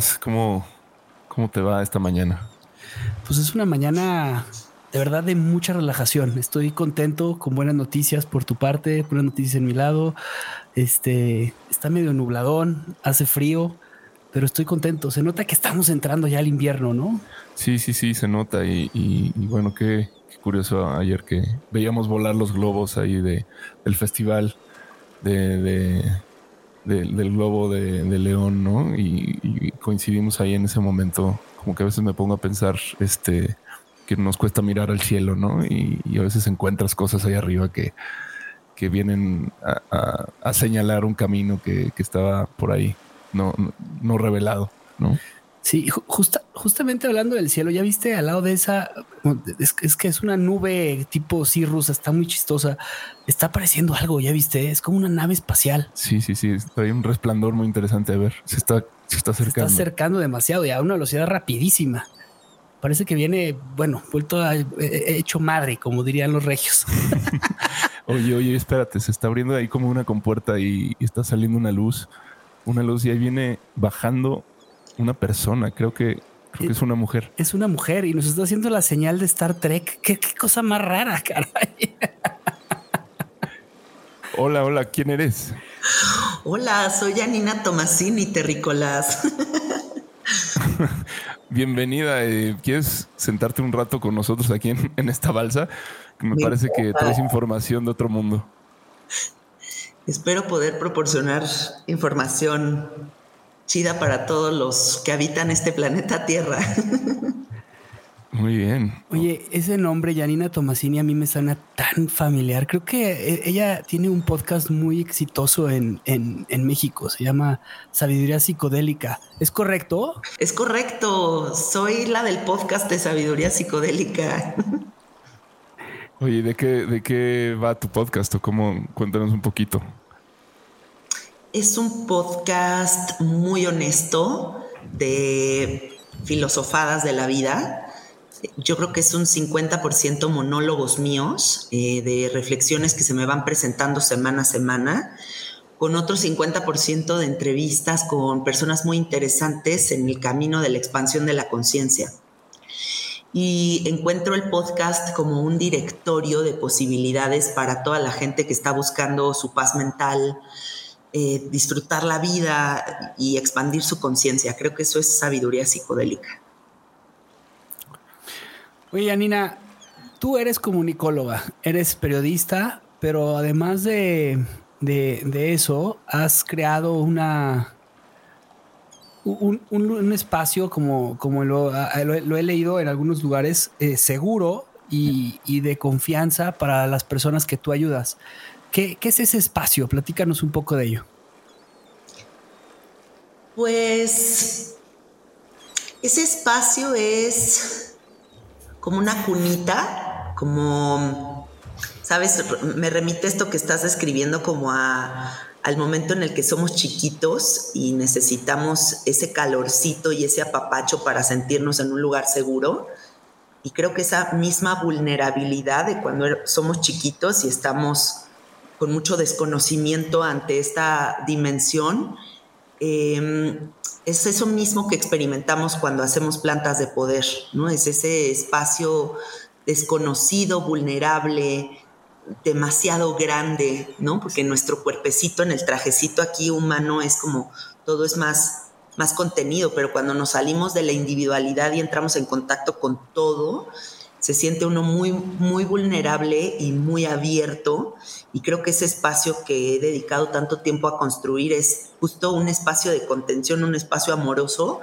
Estás? ¿Cómo, ¿Cómo te va esta mañana? Pues es una mañana de verdad de mucha relajación. Estoy contento con buenas noticias por tu parte, buenas noticias en mi lado. Este está medio nubladón, hace frío, pero estoy contento. Se nota que estamos entrando ya al invierno, ¿no? Sí, sí, sí, se nota. Y, y- y bueno, qué, qué curioso ayer que veíamos volar los globos ahí de, del festival de, de- de- del globo de, León, ¿no? Y, y coincidimos ahí en ese momento. Como que a veces me pongo a pensar, este, que nos cuesta mirar al cielo, ¿no? Y, y a veces encuentras cosas ahí arriba que, que vienen a, a- a señalar un camino que, que estaba por ahí, no, no, no revelado, ¿no? Sí, ju- justa- justamente hablando del cielo, ya viste al lado de esa, es, es que es una nube tipo Cirrus, está muy chistosa. Está apareciendo algo, ya viste, es como una nave espacial. Sí, sí, sí. Hay un resplandor muy interesante de ver. Se está, se está Se está acercando. acercando demasiado y a una velocidad rapidísima. Parece que viene, bueno, vuelto a, eh, hecho madre, como dirían los regios. Oye, oye, espérate, se está abriendo ahí como una compuerta y, y está saliendo una luz. Una luz y ahí viene bajando una persona. Creo que, creo que es una mujer. Es una mujer y nos está haciendo la señal de Star Trek. Qué, qué cosa más rara, caray. Hola, hola, ¿quién eres? Hola, soy Janina Tomasini, terrícolas. Bienvenida. eh, ¿Quieres sentarte un rato con nosotros aquí en, en esta balsa? Que me Me parece que traes información de otro mundo. Espero poder proporcionar información chida para todos los que habitan este planeta Tierra. Muy bien. Oye, ese nombre, Janina Tomasini, a mí me suena tan familiar. Creo que eh, ella tiene un podcast muy exitoso en, en, en México. Se llama Sabiduría Psicodélica. ¿Es correcto? Es correcto, soy la del podcast de sabiduría psicodélica. Oye, ¿de qué, ¿de qué va tu podcast o cómo? Cuéntanos un poquito. Es un podcast muy honesto de filosofadas de la vida. Yo creo que es un 50% monólogos míos, eh, de reflexiones que se me van presentando semana a semana, con otro 50% de entrevistas con personas muy interesantes en el camino de la expansión de la conciencia. Y encuentro el podcast como un directorio de posibilidades para toda la gente que está buscando su paz mental, eh, disfrutar la vida y expandir su conciencia. Creo que eso es sabiduría psicodélica. Oye, Janina, tú eres comunicóloga, eres periodista, pero además de, de, eso, has creado una un, un- espacio como, como lo he leído en algunos lugares, eh, seguro y, y de confianza para las personas que tú ayudas. ¿Qué, es ese espacio? Platícanos un poco de ello. Pues ese espacio es como una cunita, como, ¿sabes? Me remite esto que estás describiendo como a, al momento en el que somos chiquitos y necesitamos ese calorcito y ese apapacho para sentirnos en un lugar seguro. Y creo que esa misma vulnerabilidad de cuando somos chiquitos y estamos con mucho desconocimiento ante esta dimensión, eh, es eso mismo que experimentamos cuando hacemos plantas de poder, ¿no? Es ese espacio desconocido, vulnerable, demasiado grande, ¿no? Porque nuestro cuerpecito en el trajecito aquí humano es como todo es más más contenido, pero cuando nos salimos de la individualidad y entramos en contacto con todo, se siente uno muy, muy vulnerable y muy abierto. Y creo que ese espacio que he dedicado tanto tiempo a construir es justo un espacio de contención, un espacio amoroso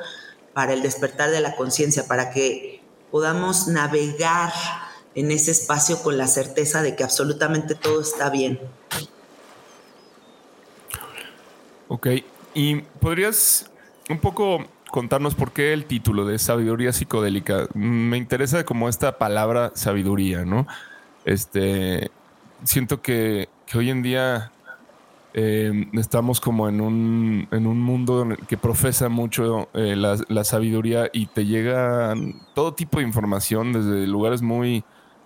para el despertar de la conciencia, para que podamos navegar en ese espacio con la certeza de que absolutamente todo está bien. Ok, y podrías un poco contarnos por qué el título de sabiduría psicodélica. Me interesa como esta palabra sabiduría, ¿no? Este, siento que, hoy en día eh, estamos como en un, en un mundo que profesa mucho eh, la, sabiduría y te llega todo tipo de información desde lugares muy,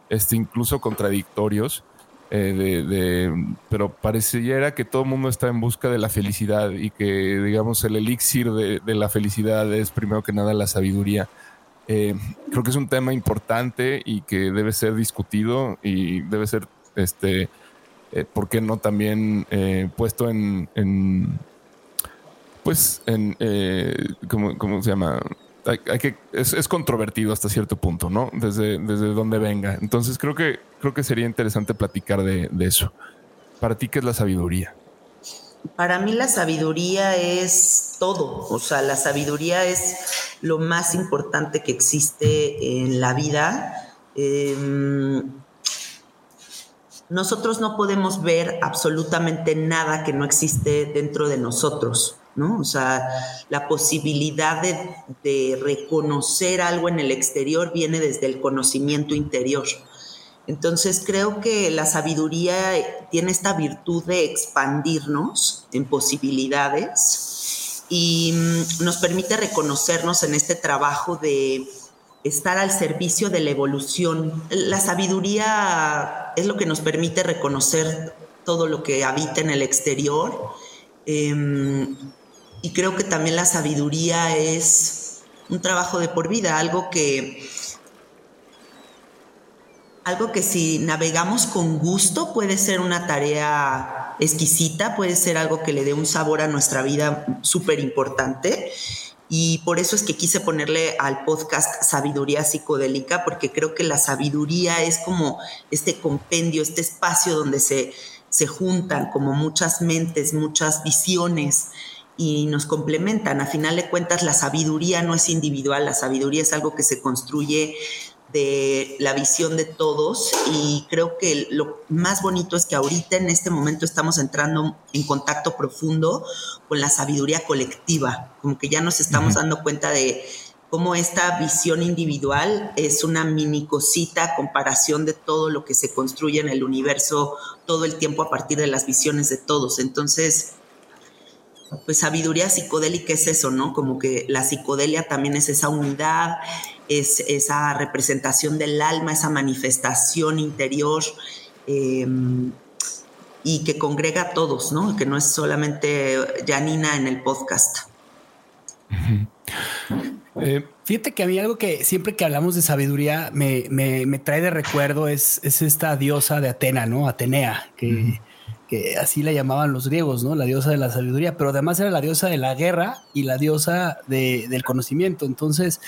este, incluso contradictorios. Eh, de, pero pareciera que todo el mundo está en busca de la felicidad y que, digamos, el elixir de, la felicidad es primero que nada la sabiduría. Eh, creo que es un tema importante y que debe ser discutido y debe ser, este, eh, ¿por qué no también puesto en, en, pues, en, ¿cómo, ¿cómo, se llama? Hay, que, es, controvertido hasta cierto punto, ¿no? Desde, desde donde venga. Entonces creo que, creo que sería interesante platicar de, eso. Para ti, ¿qué es la sabiduría? Para mí la sabiduría es todo, o sea, la sabiduría es lo más importante que existe en la vida. Em, nosotros no podemos ver absolutamente nada que no existe dentro de nosotros. ¿No? O sea, la posibilidad de, reconocer algo en el exterior viene desde el conocimiento interior. Entonces creo que la sabiduría tiene esta virtud de expandirnos en posibilidades y mm, nos permite reconocernos en este trabajo de estar al servicio de la evolución. La sabiduría es lo que nos permite reconocer todo lo que habita en el exterior. Em, y creo que también la sabiduría es un trabajo de por vida, algo que algo que si navegamos con gusto puede ser una tarea exquisita, puede ser algo que le dé un sabor a nuestra vida súper importante. Y por eso es que quise ponerle al podcast Sabiduría Psicodélica, porque creo que la sabiduría es como este compendio, este espacio donde se, se juntan como muchas mentes, muchas visiones y nos complementan. A final de cuentas, la sabiduría no es individual, la sabiduría es algo que se construye de la visión de todos y creo que lo más bonito es que ahorita en este momento estamos entrando en contacto profundo con la sabiduría colectiva, como que ya nos estamos dando cuenta de cómo esta visión individual es una mini cosita comparación de todo lo que se construye en el universo todo el tiempo a partir de las visiones de todos. Entonces, pues sabiduría psicodélica es eso, ¿no? Como que la psicodelia también es esa unidad, es esa representación del alma, esa manifestación interior em, y que congrega a todos, ¿no? Que no es solamente Janina en el podcast. Eh, fíjate que a mí algo que siempre que hablamos de sabiduría me, trae de recuerdo es, es, esta diosa de Atena, ¿no? Atenea, que que así la llamaban los griegos, ¿no? La diosa de la sabiduría, pero además era la diosa de la guerra y la diosa del conocimiento. Entonces,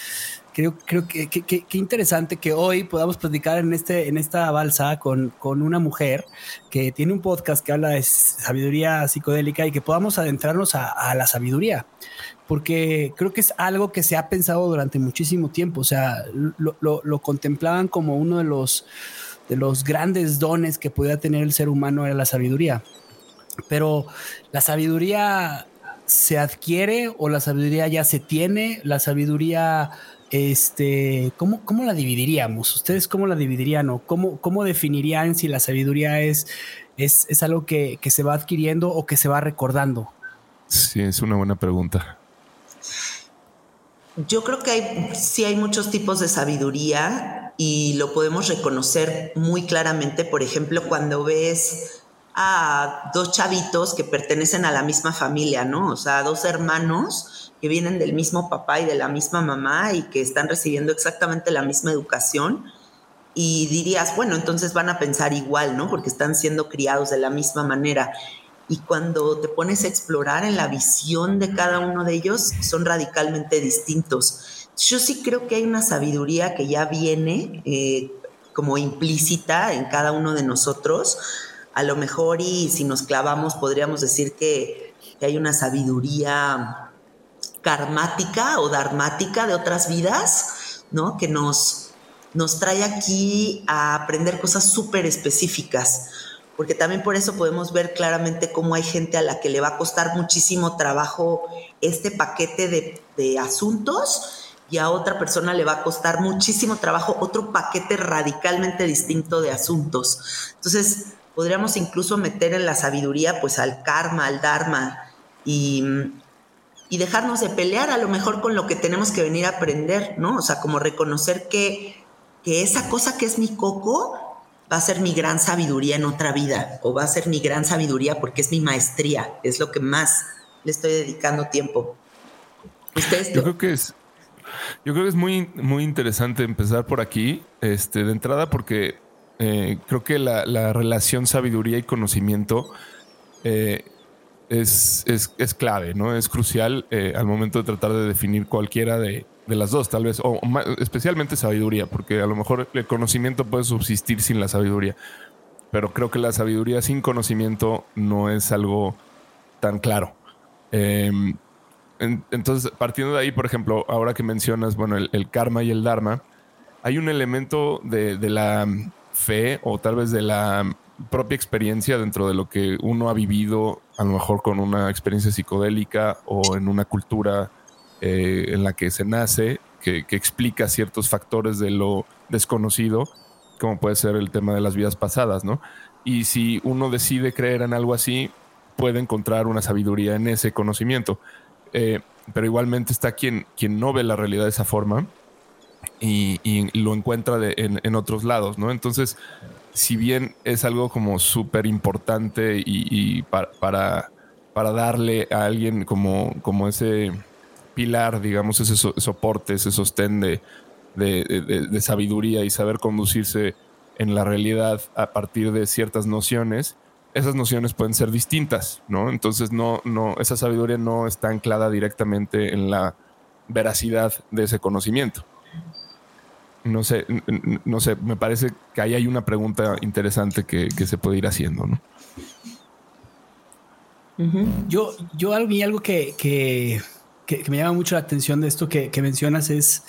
creo, creo que qué interesante que hoy podamos platicar en, este, en esta balsa con, con una mujer que tiene un podcast que habla de sabiduría psicodélica y que podamos adentrarnos a, la sabiduría porque creo que es algo que se ha pensado durante muchísimo tiempo, o sea, lo, lo contemplaban como uno de los de los grandes dones que podía tener el ser humano era la sabiduría. Pero la sabiduría se adquiere o la sabiduría ya se tiene? La sabiduría, este, ¿cómo, cómo la dividiríamos? ¿Ustedes cómo la dividirían o cómo, cómo definirían si la sabiduría es, es, es algo que, que se va adquiriendo o que se va recordando? Sí, es una buena pregunta. Yo creo que hay, sí hay muchos tipos de sabiduría y lo podemos reconocer muy claramente, por ejemplo, cuando ves a dos chavitos que pertenecen a la misma familia, ¿no? O sea, dos hermanos que vienen del mismo papá y de la misma mamá y que están recibiendo exactamente la misma educación. Y dirías, bueno, entonces van a pensar igual, ¿no? Porque están siendo criados de la misma manera y cuando te pones a explorar en la visión de cada uno de ellos, son radicalmente distintos. Yo sí creo que hay una sabiduría que ya viene eh, como implícita en cada uno de nosotros. A lo mejor y si nos clavamos podríamos decir que, hay una sabiduría karmática o dharmática de otras vidas, ¿no? Que nos, nos trae aquí a aprender cosas súper específicas porque también por eso podemos ver claramente cómo hay gente a la que le va a costar muchísimo trabajo este paquete de, asuntos y a otra persona le va a costar muchísimo trabajo otro paquete radicalmente distinto de asuntos. Entonces, podríamos incluso meter en la sabiduría pues al karma, al dharma y, y dejarnos de pelear a lo mejor con lo que tenemos que venir a aprender, ¿no? O sea, como reconocer que, que esa cosa que es mi coco va a ser mi gran sabiduría en otra vida o va a ser mi gran sabiduría porque es mi maestría, es lo que más le estoy dedicando tiempo. yo creo que es yo creo que es muy, muy interesante empezar por aquí, este, de entrada, porque eh, creo que la, relación sabiduría y conocimiento eh, es, es, clave, ¿no? Es crucial eh, al momento de tratar de definir cualquiera de, de las dos, tal vez, o, especialmente sabiduría, porque a lo mejor el conocimiento puede subsistir sin la sabiduría, pero creo que la sabiduría sin conocimiento no es algo tan claro. Entonces, partiendo de ahí, por ejemplo, ahora que mencionas, bueno, el, karma y el dharma, hay un elemento de, la fe o tal vez de la propia experiencia dentro de lo que uno ha vivido, a lo mejor con una experiencia psicodélica o en una cultura eh, en la que se nace, que, explica ciertos factores de lo desconocido, como puede ser el tema de las vidas pasadas, ¿no? Y si uno decide creer en algo así, puede encontrar una sabiduría en ese conocimiento. Eh, pero igualmente está quien, quien no ve la realidad de esa forma y, lo encuentra en, otros lados, ¿no? Entonces, si bien es algo como súper importante y, para, para, darle a alguien como, como ese pilar, digamos, ese soporte, ese sostén de, de, sabiduría y saber conducirse en la realidad a partir de ciertas nociones, esas nociones pueden ser distintas, ¿no? Entonces no, no, esa sabiduría no está anclada directamente en la veracidad de ese conocimiento. No sé, no sé, me parece que ahí hay una pregunta interesante que, se puede ir haciendo, ¿no? Yo, yo algo, algo que, que que, me llama mucho la atención de esto que, mencionas es,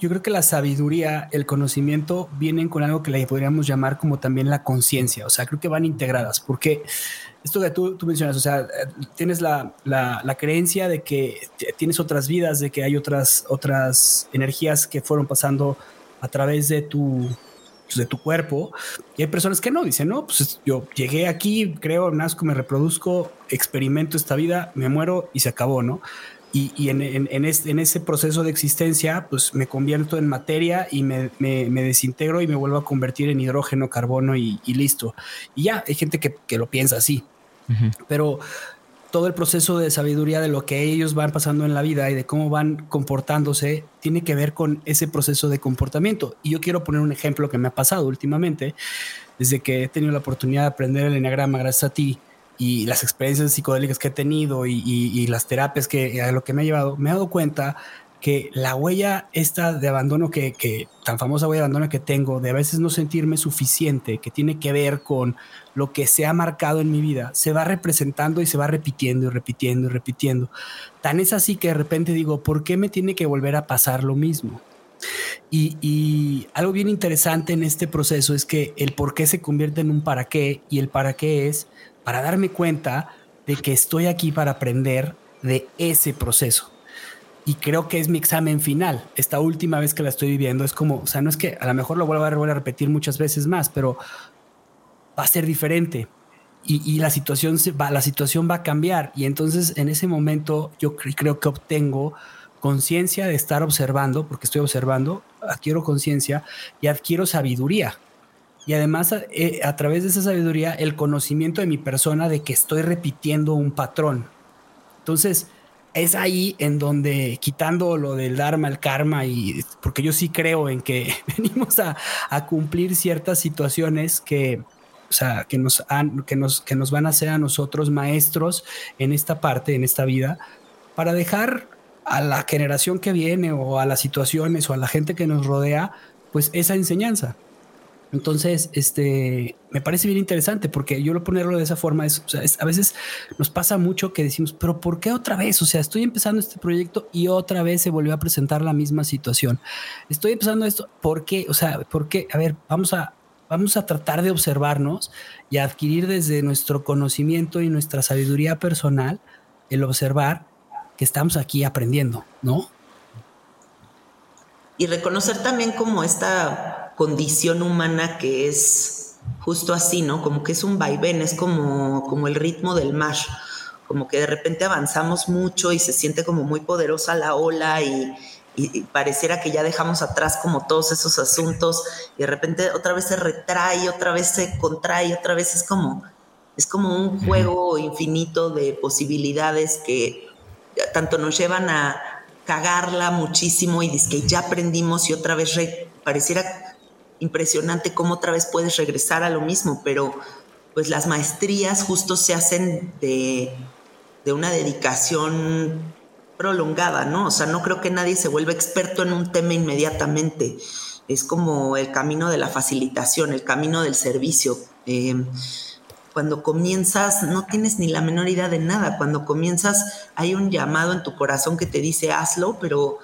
yo creo que la sabiduría, el conocimiento vienen con algo que le podríamos llamar como también la conciencia, o sea, creo que van integradas, porque esto que tú, tú mencionas, o sea, tienes la, la, creencia de que tienes otras vidas, de que hay otras, otras energías que fueron pasando a través de tu, de tu cuerpo. Y hay personas que no, dicen, no, pues yo llegué aquí, creo, nazco, me reproduzco, experimento esta vida, me muero y se acabó, ¿no? Y, y en, en, en, ese proceso de existencia, pues me convierto en materia y me, me, me desintegro y me vuelvo a convertir en hidrógeno, carbono y, y listo. Y ya, hay gente que, que lo piensa así. Pero todo el proceso de sabiduría de lo que ellos van pasando en la vida y de cómo van comportándose tiene que ver con ese proceso de comportamiento. Y yo quiero poner un ejemplo que me ha pasado últimamente, desde que he tenido la oportunidad de aprender el enneagrama gracias a ti y las experiencias psicodélicas que he tenido y, y las terapias que a lo que me ha llevado, me he dado cuenta que la huella esta de abandono que, que, tan famosa huella de abandono que tengo, de a veces no sentirme suficiente, que tiene que ver con lo que se ha marcado en mi vida, se va representando y se va repitiendo y repitiendo y repitiendo. Tan es así que de repente digo, ¿por qué me tiene que volver a pasar lo mismo? Y, y algo bien interesante en este proceso es que el por qué se convierte en un para qué y el para qué es para darme cuenta de que estoy aquí para aprender de ese proceso. Y creo que es mi examen final. Esta última vez que la estoy viviendo es como, o sea, no es que a lo mejor lo vuelva a, repetir muchas veces más, pero va a ser diferente. Y, la, situación va, la situación va a cambiar. Y entonces en ese momento yo creo que obtengo conciencia de estar observando, porque estoy observando, adquiero conciencia y adquiero sabiduría. Y además eh, a través de esa sabiduría el conocimiento de mi persona de que estoy repitiendo un patrón. Entonces es ahí en donde quitando lo del dharma, el karma, y porque yo sí creo en que venimos a, cumplir ciertas situaciones que, o sea, que nos, que, nos, que nos van a hacer a nosotros maestros en esta parte, en esta vida, para dejar a la generación que viene o a las situaciones o a la gente que nos rodea, pues esa enseñanza. Entonces, este, me parece bien interesante porque yo lo ponerlo de esa forma es, o sea, a veces nos pasa mucho que decimos, pero ¿por qué otra vez? O sea, estoy empezando este proyecto y otra vez se volvió a presentar la misma situación. Estoy empezando esto, ¿por qué? O sea, ¿por qué? A ver, vamos a, vamos a tratar de observarnos y adquirir desde nuestro conocimiento y nuestra sabiduría personal el observar que estamos aquí aprendiendo, ¿no? Y reconocer también como esta condición humana que es justo así, ¿no? Como que es un vaivén, es como, como el ritmo del mar, como que de repente avanzamos mucho y se siente como muy poderosa la ola y, y, pareciera que ya dejamos atrás como todos esos asuntos y de repente otra vez se retrae, otra vez se contrae, otra vez es como, es como un juego infinito de posibilidades que tanto nos llevan a cagarla muchísimo y dice que ya aprendimos y otra vez pareciera impresionante cómo otra vez puedes regresar a lo mismo, pero pues las maestrías justo se hacen de, de una dedicación prolongada, ¿no? O sea, no creo que nadie se vuelva experto en un tema inmediatamente. Es como el camino de la facilitación, el camino del servicio. Eh, cuando comienzas no tienes ni la menor idea de nada. Cuando comienzas hay un llamado en tu corazón que te dice hazlo, pero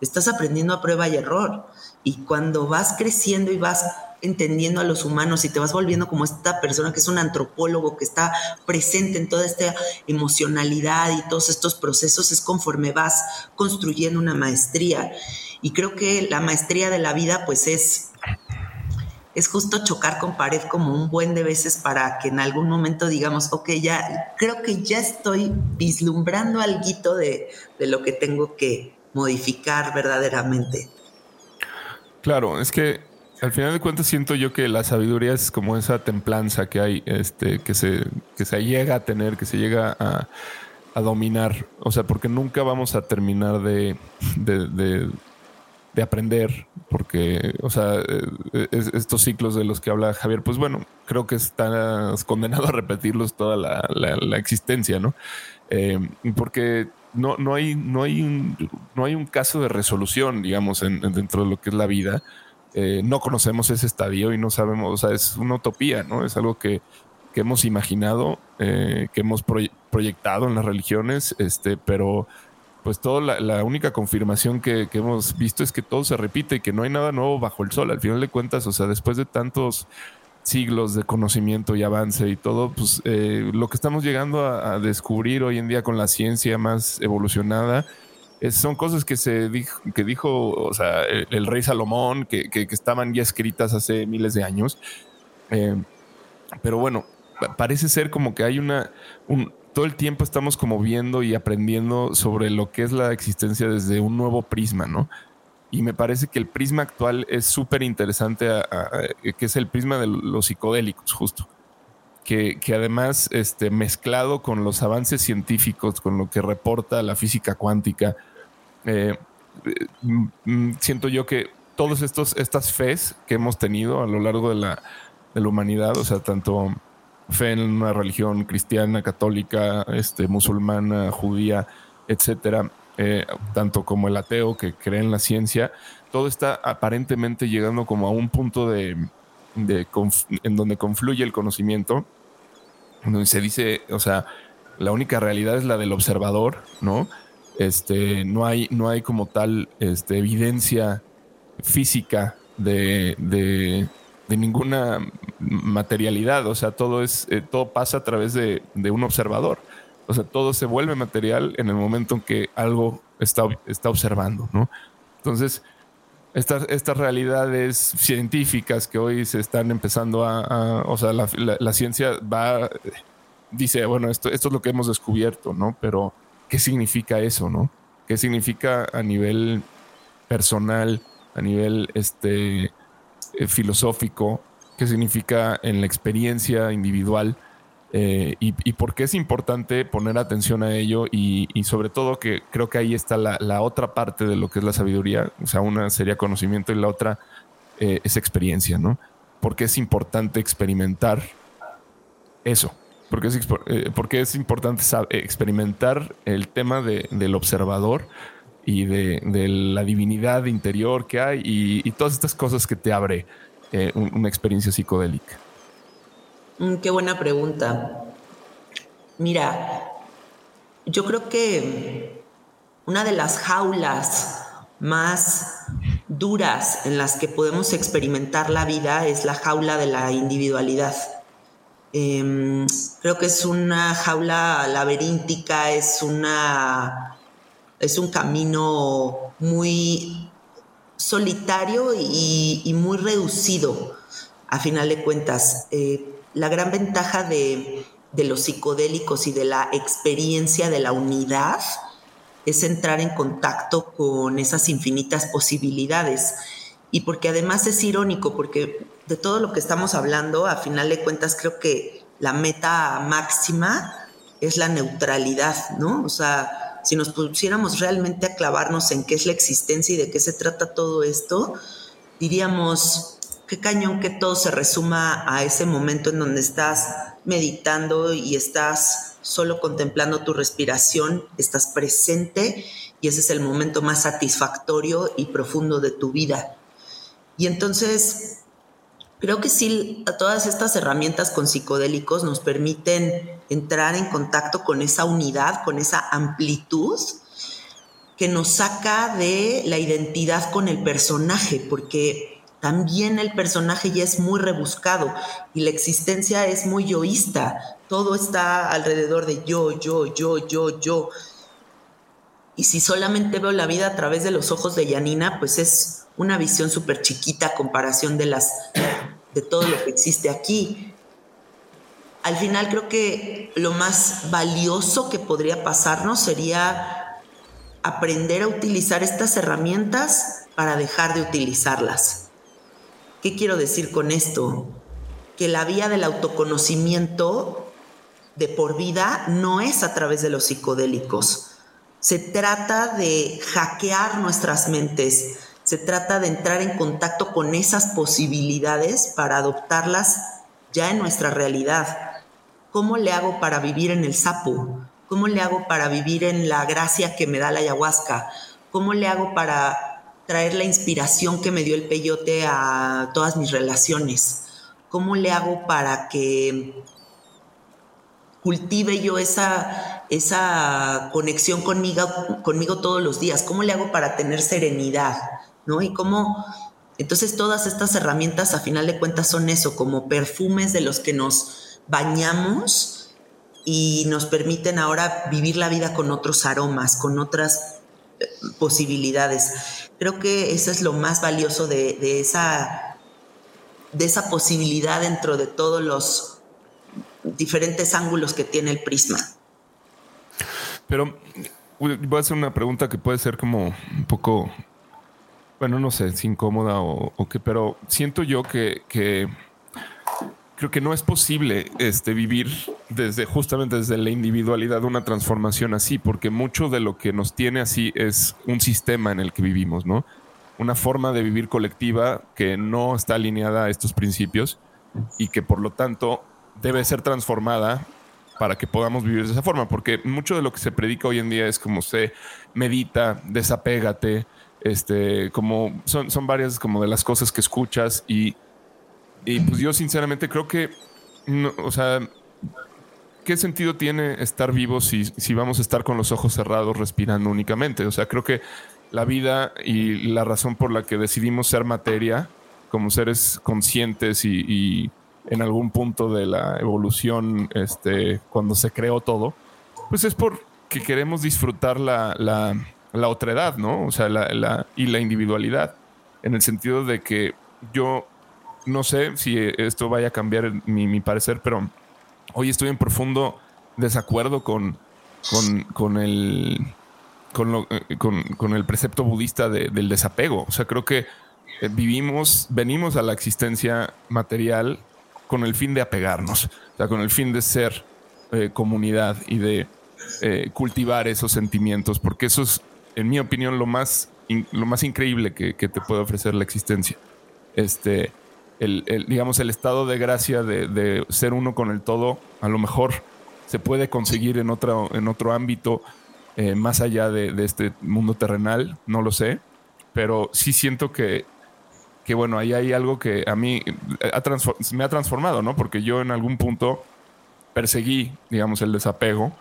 estás aprendiendo a prueba y error. Y cuando vas creciendo y vas entendiendo a los humanos y te vas volviendo como esta persona que es un antropólogo que está presente en toda esta emocionalidad y todos estos procesos, es conforme vas construyendo una maestría. Y creo que la maestría de la vida pues es es justo chocar con pared como un buen de veces para que en algún momento digamos, ok, ya creo que ya estoy vislumbrando algo de, de lo que tengo que modificar verdaderamente. Claro, es que al final de cuentas siento yo que la sabiduría es como esa templanza que hay, este, que se, que se llega a tener, que se llega a, dominar. O sea, porque nunca vamos a terminar de, de, aprender, porque, o sea, eh, estos ciclos de los que habla Javier, pues bueno, creo que estás condenado a repetirlos toda la, existencia, ¿no? Eh, porque no, no, hay, no, hay un, no hay un caso de resolución, digamos, dentro de lo que es la vida. Eh, no conocemos ese estadio y no sabemos, o sea, es una utopía, ¿no? Es algo que, hemos imaginado, eh, que hemos proyectado en las religiones, este, pero pues toda la, única confirmación que, hemos visto es que todo se repite y que no hay nada nuevo bajo el sol. Al final de cuentas, o sea, después de tantos siglos de conocimiento y avance y todo, pues eh, lo que estamos llegando a, descubrir hoy en día con la ciencia más evolucionada son cosas que se dijo, que dijo, o sea, el, rey Salomón, que, estaban ya escritas hace miles de años. Eh, pero bueno, parece ser como que hay una, un, todo el tiempo estamos como viendo y aprendiendo sobre lo que es la existencia desde un nuevo prisma, ¿no? Y me parece que el prisma actual es súper interesante, que es el prisma de los psicodélicos, justo. Que, que, además, este, mezclado con los avances científicos, con lo que reporta la física cuántica, eh, mm, mm, siento yo que todas estas fes que hemos tenido a lo largo de la, de la humanidad, o sea, tanto fe en una religión cristiana, católica, este, musulmana, judía, etcétera, eh, tanto como el ateo que cree en la ciencia, todo está aparentemente llegando como a un punto de, de en donde confluye el conocimiento, donde se dice, o sea, la única realidad es la del observador, ¿no? Este, no hay, no hay como tal este, evidencia física de, de, ninguna materialidad. O sea, todo es, eh, todo pasa a través de, un observador. O sea, todo se vuelve material en el momento en que algo está, está observando, ¿no? Entonces, estas, estas realidades científicas que hoy se están empezando a, o sea, la, ciencia va, dice, bueno, esto, esto es lo que hemos descubierto, ¿no? Pero, ¿qué significa eso, no? ¿Qué significa a nivel personal, a nivel este, eh, filosófico? ¿Qué significa en la experiencia individual? Eh, y, por qué es importante poner atención a ello y, sobre todo que creo que ahí está la, otra parte de lo que es la sabiduría, o sea, una sería conocimiento y la otra eh, es experiencia, ¿no? Porque es importante experimentar eso, porque es, eh, porque es importante experimentar el tema del observador y de, la divinidad interior que hay y, todas estas cosas que te abre una experiencia psicodélica. Mm, qué buena pregunta. Mira, yo creo que una de las jaulas más duras en las que podemos experimentar la vida es la jaula de la individualidad. Em, creo que es una jaula laberíntica, es una es un camino muy solitario y, muy reducido, a final de cuentas. Eh, la gran ventaja de, los psicodélicos y de la experiencia de la unidad es entrar en contacto con esas infinitas posibilidades. Y porque además es irónico, porque de todo lo que estamos hablando, a final de cuentas creo que la meta máxima es la neutralidad, ¿no? O sea, si nos pusiéramos realmente a clavarnos en qué es la existencia y de qué se trata todo esto, diríamos, qué cañón que todo se resuma a ese momento en donde estás meditando y estás solo contemplando tu respiración, estás presente y ese es el momento más satisfactorio y profundo de tu vida. Y entonces, creo que sí, todas estas herramientas con psicodélicos nos permiten entrar en contacto con esa unidad, con esa amplitud que nos saca de la identidad con el personaje, porque también el personaje ya es muy rebuscado y la existencia es muy yoísta. Todo está alrededor de yo, yo, yo, yo, yo. Y si solamente veo la vida a través de los ojos de Yanina, pues es una visión súper chiquita a comparación de, las, de todo lo que existe aquí. Al final creo que lo más valioso que podría pasarnos sería aprender a utilizar estas herramientas para dejar de utilizarlas. ¿Qué quiero decir con esto? Que la vía del autoconocimiento de por vida no es a través de los psicodélicos. Se trata de hackear nuestras mentes, se trata de entrar en contacto con esas posibilidades para adoptarlas ya en nuestra realidad. ¿Cómo le hago para vivir en el sapo? ¿Cómo le hago para vivir en la gracia que me da la ayahuasca? ¿Cómo le hago para traer la inspiración que me dio el peyote a todas mis relaciones? ¿Cómo le hago para que cultive yo esa, esa conexión conmigo, conmigo todos los días? ¿Cómo le hago para tener serenidad? ¿No? Y cómo... Entonces todas estas herramientas a final de cuentas son eso, como perfumes de los que nos bañamos y nos permiten ahora vivir la vida con otros aromas, con otras posibilidades. Creo que eso es lo más valioso de, esa, de esa posibilidad dentro de todos los diferentes ángulos que tiene el prisma. Pero voy a hacer una pregunta que puede ser como un poco, bueno, no sé, si incómoda o, qué, pero siento yo que, que creo que no es posible este, vivir desde justamente desde la individualidad una transformación así, porque mucho de lo que nos tiene así es un sistema en el que vivimos, ¿no? Una forma de vivir colectiva que no está alineada a estos principios y que por lo tanto debe ser transformada para que podamos vivir de esa forma, porque mucho de lo que se predica hoy en día es como se medita, desapégate, este, como son, son varias como de las cosas que escuchas y y pues yo sinceramente creo que, o sea, ¿qué sentido tiene estar vivos si, si vamos a estar con los ojos cerrados respirando únicamente? O sea, creo que la vida y la razón por la que decidimos ser materia como seres conscientes y, en algún punto de la evolución, este, cuando se creó todo, pues es porque queremos disfrutar la, la, la otredad, ¿no? O sea, la, la, y la individualidad, en el sentido de que yo no sé si esto vaya a cambiar mi, mi parecer, pero hoy estoy en profundo desacuerdo con, con, con el con, lo, eh, con, con, el precepto budista de, del desapego. O sea, creo que eh, vivimos, venimos a la existencia material con el fin de apegarnos, o sea, con el fin de ser eh, comunidad y de cultivar esos sentimientos, porque eso es, en mi opinión, lo más, lo más increíble que, que, te puede ofrecer la existencia. Este, el, digamos, el estado de gracia de, de, ser uno con el todo, a lo mejor se puede conseguir en otro, en otro ámbito, eh, más allá de, de, este mundo terrenal, no lo sé, pero sí siento que que bueno, ahí hay algo que a mí ha me ha transformado, ¿no? Porque yo en algún punto perseguí, digamos, el desapego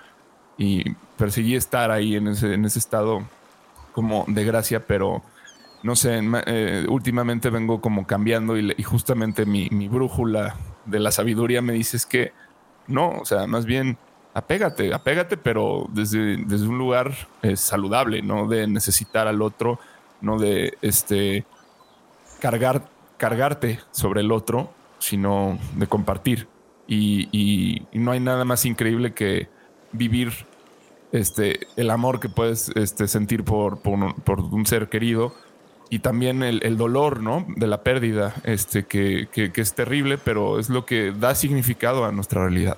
y perseguí estar ahí en ese, en ese estado como de gracia, pero no sé, eh, últimamente vengo como cambiando y, y justamente mi, mi, brújula de la sabiduría me dice es que no, o sea, más bien apégate, apégate, pero desde, desde un lugar eh, saludable, no de necesitar al otro, no de este cargar, cargarte sobre el otro, sino de compartir. Y, no hay nada más increíble que vivir este, el amor que puedes este, sentir por, por, un, ser querido y también el, el, dolor ¿no? de la pérdida, este, que, que, que, es terrible, pero es lo que da significado a nuestra realidad.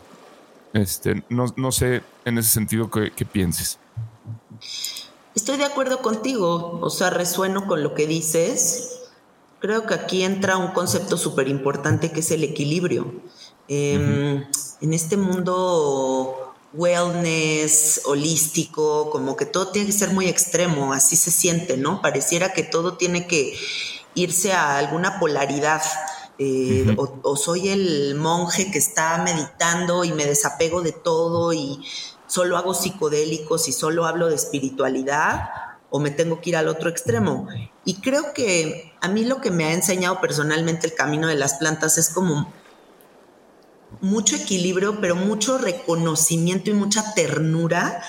Este, no, no sé en ese sentido qué pienses. Estoy de acuerdo contigo, o sea, resueno con lo que dices creo que aquí entra un concepto súper importante que es el equilibrio. Eh, uh -huh. En este mundo wellness, holístico, como que todo tiene que ser muy extremo, así se siente, ¿no? Pareciera que todo tiene que irse a alguna polaridad. Eh, uh -huh. o, o, soy el monje que está meditando y me desapego de todo y solo hago psicodélicos y solo hablo de espiritualidad, o me tengo que ir al otro extremo. Y creo que a mí lo que me ha enseñado personalmente el camino de las plantas es como mucho equilibrio, pero mucho reconocimiento y mucha ternura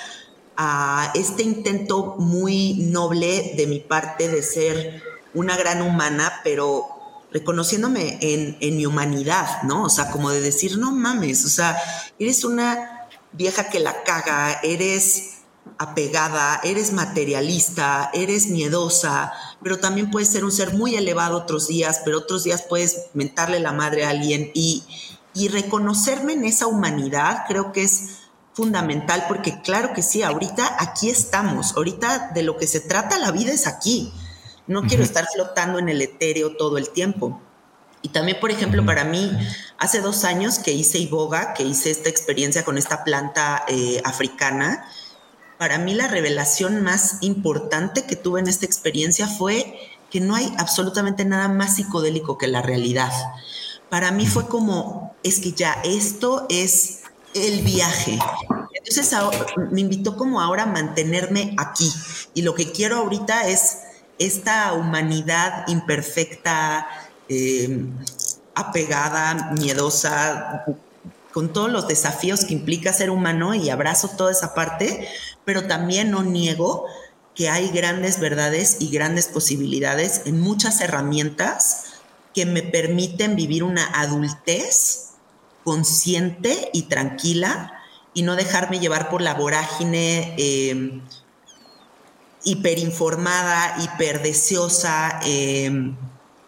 a este intento muy noble de mi parte de ser una gran humana, pero reconociéndome en, en mi humanidad, ¿no? O sea, como de decir, no mames, o sea, eres una vieja que la caga, eres apegada, eres materialista, eres miedosa, pero también puedes ser un ser muy elevado otros días, pero otros días puedes mentarle la madre a alguien y, y reconocerme en esa humanidad creo que es fundamental porque claro que sí, ahorita aquí estamos, ahorita de lo que se trata la vida es aquí. No uh -huh. quiero estar flotando en el etéreo todo el tiempo. Y también, por ejemplo, para mí, hace dos años que hice iboga, que hice esta experiencia con esta planta eh, africana, para mí la revelación más importante que tuve en esta experiencia fue que no hay absolutamente nada más psicodélico que la realidad. Para mí fue como, es que ya esto es el viaje. Entonces me invitó como ahora a mantenerme aquí. Y lo que quiero ahorita es esta humanidad imperfecta, eh, apegada, miedosa, con todos los desafíos que implica ser humano y abrazo toda esa parte, pero también no niego que hay grandes verdades y grandes posibilidades en muchas herramientas que me permiten vivir una adultez consciente y tranquila y no dejarme llevar por la vorágine eh, hiperinformada, hiperdeseosa, eh,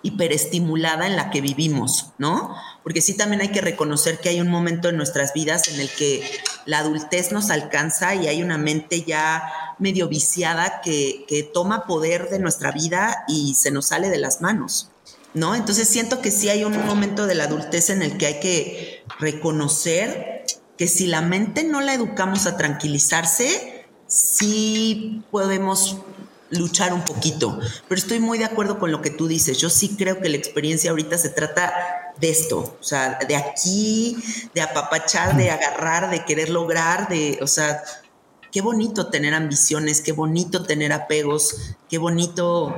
hiperestimulada en la que vivimos, ¿no? Porque sí también hay que reconocer que hay un momento en nuestras vidas en el que la adultez nos alcanza y hay una mente ya medio viciada que, que toma poder de nuestra vida y se nos sale de las manos, ¿no? Entonces siento que sí hay un momento de la adultez en el que hay que reconocer que si la mente no la educamos a tranquilizarse, sí podemos luchar un poquito. Pero estoy muy de acuerdo con lo que tú dices. Yo sí creo que la experiencia ahorita se trata de esto, o sea, de aquí, de apapachar, de agarrar, de querer lograr, de, o sea, qué bonito tener ambiciones, qué bonito tener apegos, qué bonito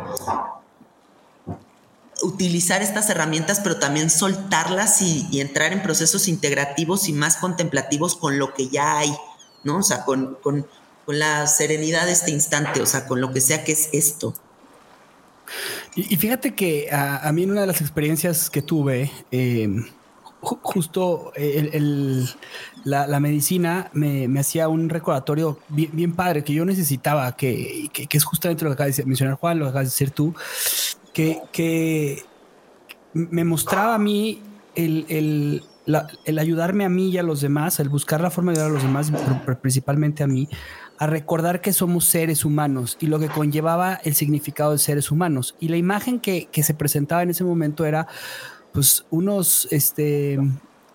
utilizar estas herramientas, pero también soltarlas y, entrar en procesos integrativos y más contemplativos con lo que ya hay, ¿no? O sea, con, con, con la serenidad de este instante, o sea, con lo que sea que es esto. Y, fíjate que a, mí en una de las experiencias que tuve, eh, justo el, la, medicina me, hacía un recordatorio bien, padre que yo necesitaba, que, es justamente lo que acaba de mencionar Juan, lo que acabas de decir tú, que, que me mostraba a mí el, el ayudarme a mí y a los demás, el buscar la forma de ayudar a los demás, principalmente a mí, a recordar que somos seres humanos y lo que conllevaba el significado de seres humanos. Y la imagen que, se presentaba en ese momento era pues unos este,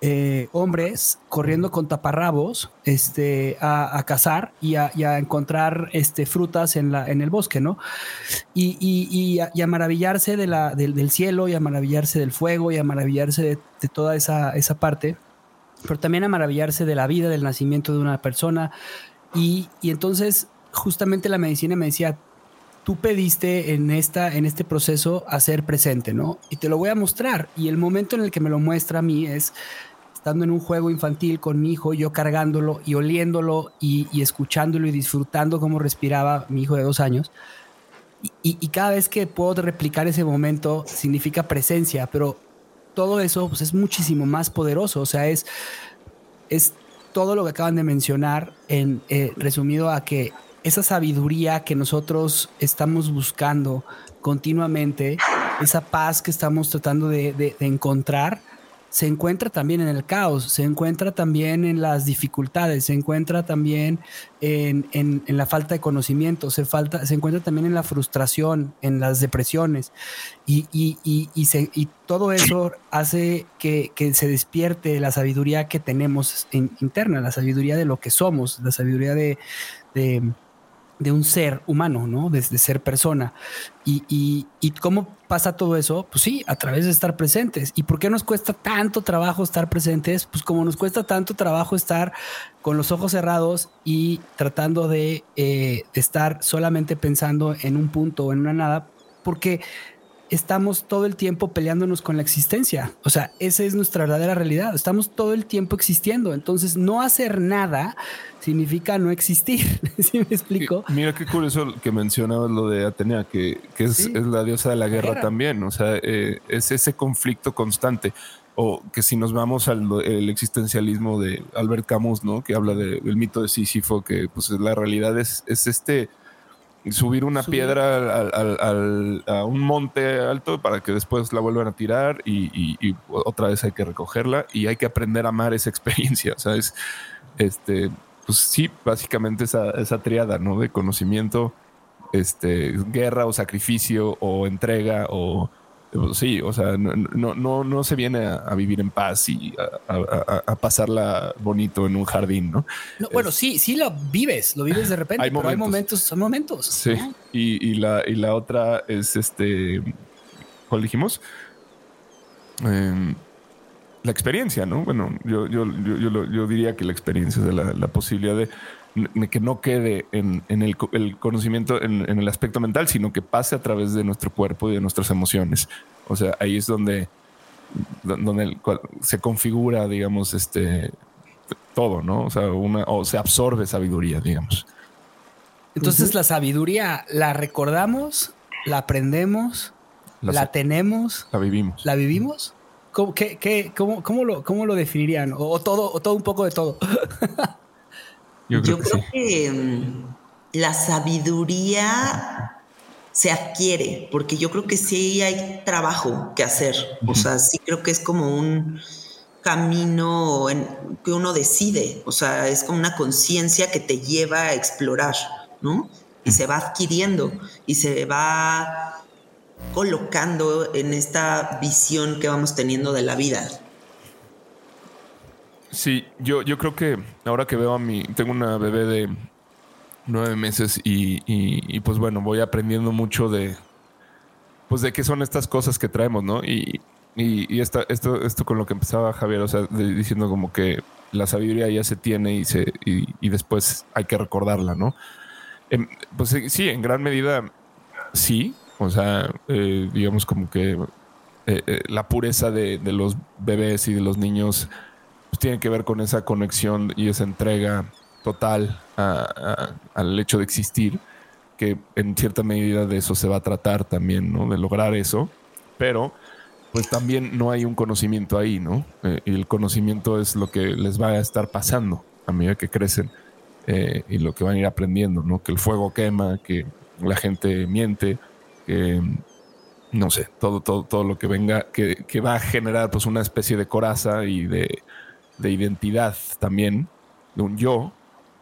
eh, hombres corriendo con taparrabos este, a, cazar y a, encontrar este, frutas en, la, en el bosque, ¿no? Y, y, a, maravillarse de la, del, cielo y a maravillarse del fuego y a maravillarse de, toda esa, esa parte pero también a maravillarse de la vida, del nacimiento de una persona, y, entonces justamente la medicina me decía, tú pediste en, esta, en este proceso a ser presente, ¿no? Y te lo voy a mostrar. Y el momento en el que me lo muestra a mí es estando en un juego infantil con mi hijo, yo cargándolo y oliéndolo y, escuchándolo y disfrutando cómo respiraba mi hijo de dos años. Y, cada vez que puedo replicar ese momento significa presencia, pero todo eso pues, es muchísimo más poderoso. O sea, es, es todo lo que acaban de mencionar, en, eh, resumido a que esa sabiduría que nosotros estamos buscando continuamente, esa paz que estamos tratando de encontrar, se encuentra también en el caos, se encuentra también en las dificultades, se encuentra también en, la falta de conocimiento, se, falta, se encuentra también en la frustración, en las depresiones. Y, y, todo eso hace que, se despierte la sabiduría que tenemos interna, la sabiduría de lo que somos, la sabiduría de un ser humano, ¿no? De, ser persona. Y, cómo pasa todo eso? Pues sí, a través de estar presentes. ¿Y por qué nos cuesta tanto trabajo estar presentes? Pues como nos cuesta tanto trabajo estar con los ojos cerrados y tratando de, eh, de estar solamente pensando en un punto o en una nada, porque estamos todo el tiempo peleándonos con la existencia. O sea, esa es nuestra verdadera realidad. Estamos todo el tiempo existiendo. Entonces, no hacer nada significa no existir. ¿Sí me explico? Mira qué curioso que mencionabas lo de Atenea, que, es, la diosa de la guerra, también. O sea, eh, es ese conflicto constante. O que si nos vamos al el existencialismo de Albert Camus, ¿no? Que habla del mito de Sísifo, que pues la realidad es, es este subir una piedra a un monte alto para que después la vuelvan a tirar y, otra vez hay que recogerla y hay que aprender a amar esa experiencia, ¿sabes? Este, pues sí, básicamente esa, esa triada, ¿no? De conocimiento, este, guerra o sacrificio o entrega o Sí, o sea, no, no, no se viene a, vivir en paz y a, pasarla bonito en un jardín, ¿no? bueno, sí, sí lo vives, lo vives de repente, hay pero momentos. hay momentos, son momentos. Sí, y, la, y la otra es este, ¿cuál dijimos? Em, la experiencia, ¿no? Bueno, yo, yo, yo, yo, diría que la experiencia, de la posibilidad de que no quede en, el, conocimiento en, el aspecto mental, sino que pase a través de nuestro cuerpo y de nuestras emociones. O sea, ahí es donde, donde se configura, digamos, este todo, ¿no? O sea, una, o se absorbe sabiduría, digamos. Entonces la sabiduría la recordamos, la aprendemos, la, tenemos, la vivimos. ¿La vivimos? ¿Cómo, qué, cómo, lo, cómo lo definirían? O, todo, o todo un poco de todo. Yo creo, que, mm, la sabiduría se adquiere, porque yo creo que sí hay trabajo que hacer. O sea, sí creo que es como un camino en, que uno decide. O sea, es como una conciencia que te lleva a explorar, ¿no? Y se va adquiriendo y se va colocando en esta visión que vamos teniendo de la vida. Sí, yo, yo creo que ahora que veo a mi, tengo una bebé de nueve meses y, pues bueno, voy aprendiendo mucho de, pues de qué son estas cosas que traemos, ¿no? Y, y, esto, esto con lo que empezaba Javier, o sea, diciendo como que la sabiduría ya se tiene y, se, y, después hay que recordarla, ¿no? Em, pues sí, en gran medida sí, o sea, eh, digamos como que eh, eh, la pureza de, de los bebés y de los niños pues, tiene que ver con esa conexión y esa entrega total al hecho de existir, que en cierta medida de eso se va a tratar también, ¿no? De lograr eso, pero pues también no hay un conocimiento ahí, ¿no? Eh, y el conocimiento es lo que les va a estar pasando a medida que crecen eh, y lo que van a ir aprendiendo, ¿no? Que el fuego quema, que la gente miente, que no sé, todo, todo, todo lo que venga, que, que va a generar pues una especie de coraza y de, de identidad también, de un yo,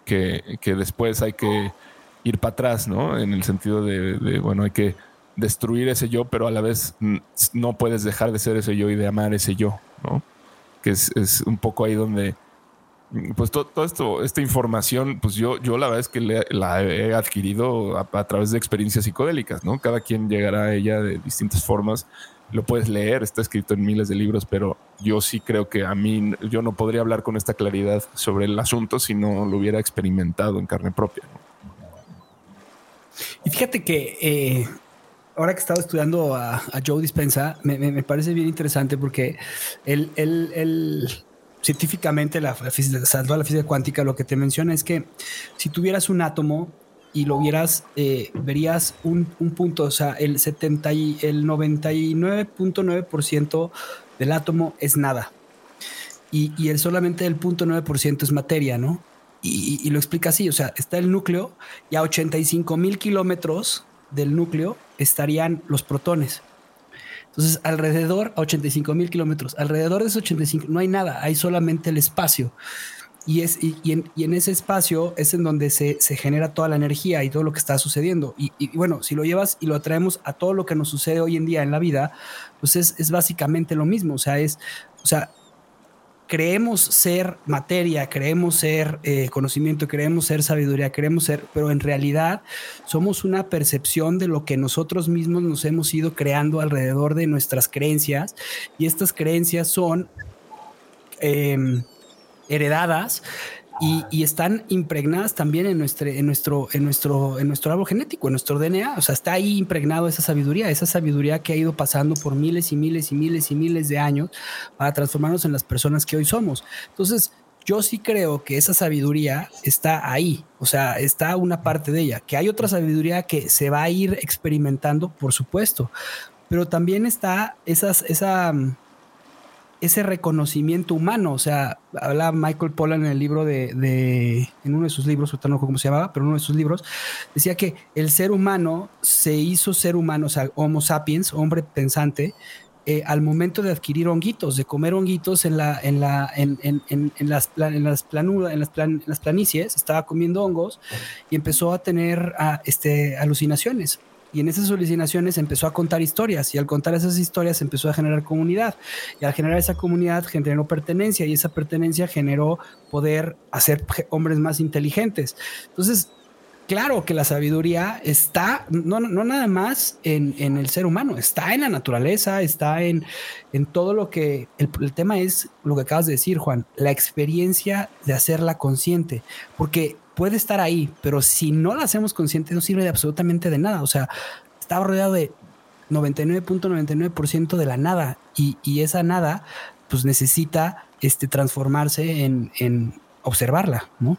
que, que, después hay que ir para atrás, ¿no? En el sentido de, bueno, hay que destruir ese yo, pero a la vez no puedes dejar de ser ese yo y de amar ese yo, ¿no? Que es, es un poco ahí donde pues todo, esto, esta información, pues yo, yo la verdad es que la he adquirido a, través de experiencias psicodélicas, ¿no? Cada quien llegará a ella de distintas formas. Lo puedes leer, está escrito en miles de libros, pero yo sí creo que a mí, yo no podría hablar con esta claridad sobre el asunto si no lo hubiera experimentado en carne propia. Y fíjate que eh, ahora que estaba estudiando a, Joe Dispensa, me, parece bien interesante porque él, él científicamente la, física, cuántica lo que te menciona es que si tuvieras un átomo y lo vieras, eh, verías un, punto, o sea, el 70 y el 99.9% del átomo es nada. Y, y, el solamente el 0.9% es materia, ¿no? Y, y, lo explica así, o sea, está el núcleo y a 85 mil kilómetros del núcleo estarían los protones. Entonces, alrededor, a 85 mil kilómetros, alrededor de esos 85 no hay nada, hay solamente el espacio. Y, es, y, en, ese espacio es en donde se, genera toda la energía y todo lo que está sucediendo. Y, bueno, si lo llevas y lo atraemos a todo lo que nos sucede hoy en día en la vida, pues es, es básicamente lo mismo. O sea, es, o sea, creemos ser materia, creemos ser eh, conocimiento, creemos ser sabiduría, creemos ser, pero en realidad somos una percepción de lo que nosotros mismos nos hemos ido creando alrededor de nuestras creencias. Y estas creencias son em, heredadas y, están impregnadas también en nuestro, en nuestro, en nuestro, en nuestro árbol genético, en nuestro DNA. O sea, está ahí impregnado esa sabiduría, esa sabiduría que ha ido pasando por miles y miles y miles y miles de años para transformarnos en las personas que hoy somos. Entonces, yo sí creo que esa sabiduría está ahí, o sea, está una parte de ella, que hay otra sabiduría que se va a ir experimentando, por supuesto, pero también está esas, esa ese reconocimiento humano. O sea, habla Michael Pollan en el libro de, en uno de sus libros, no sé cómo se llamaba, pero en uno de sus libros, decía que el ser humano se hizo ser humano, o sea, Homo sapiens, hombre pensante, eh, al momento de adquirir honguitos, de comer honguitos en, la, en, la, en, en, en las, en las planuras, en las, en las planicies, estaba comiendo hongos y empezó a tener ah, este, alucinaciones y en esas alucinaciones empezó a contar historias y al contar esas historias empezó a generar comunidad y al generar esa comunidad generó pertenencia y esa pertenencia generó poder hacer hombres más inteligentes. Entonces, claro que la sabiduría está no, no nada más en, en, el ser humano, está en la naturaleza, está en, en todo lo que el, el, tema es lo que acabas de decir, Juan, la experiencia de hacerla consciente, porque puede estar ahí, pero si no la hacemos consciente no sirve de absolutamente de nada. O sea, está rodeado de 99.99% de la nada y, esa nada pues necesita este, transformarse en, observarla, ¿no?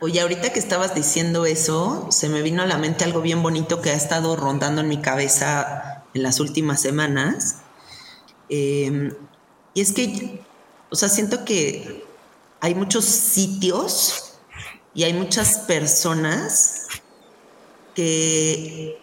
Oye, ahorita que estabas diciendo eso, se me vino a la mente algo bien bonito que ha estado rondando en mi cabeza en las últimas semanas. Em, y es que, o sea, siento que hay muchos sitios y hay muchas personas que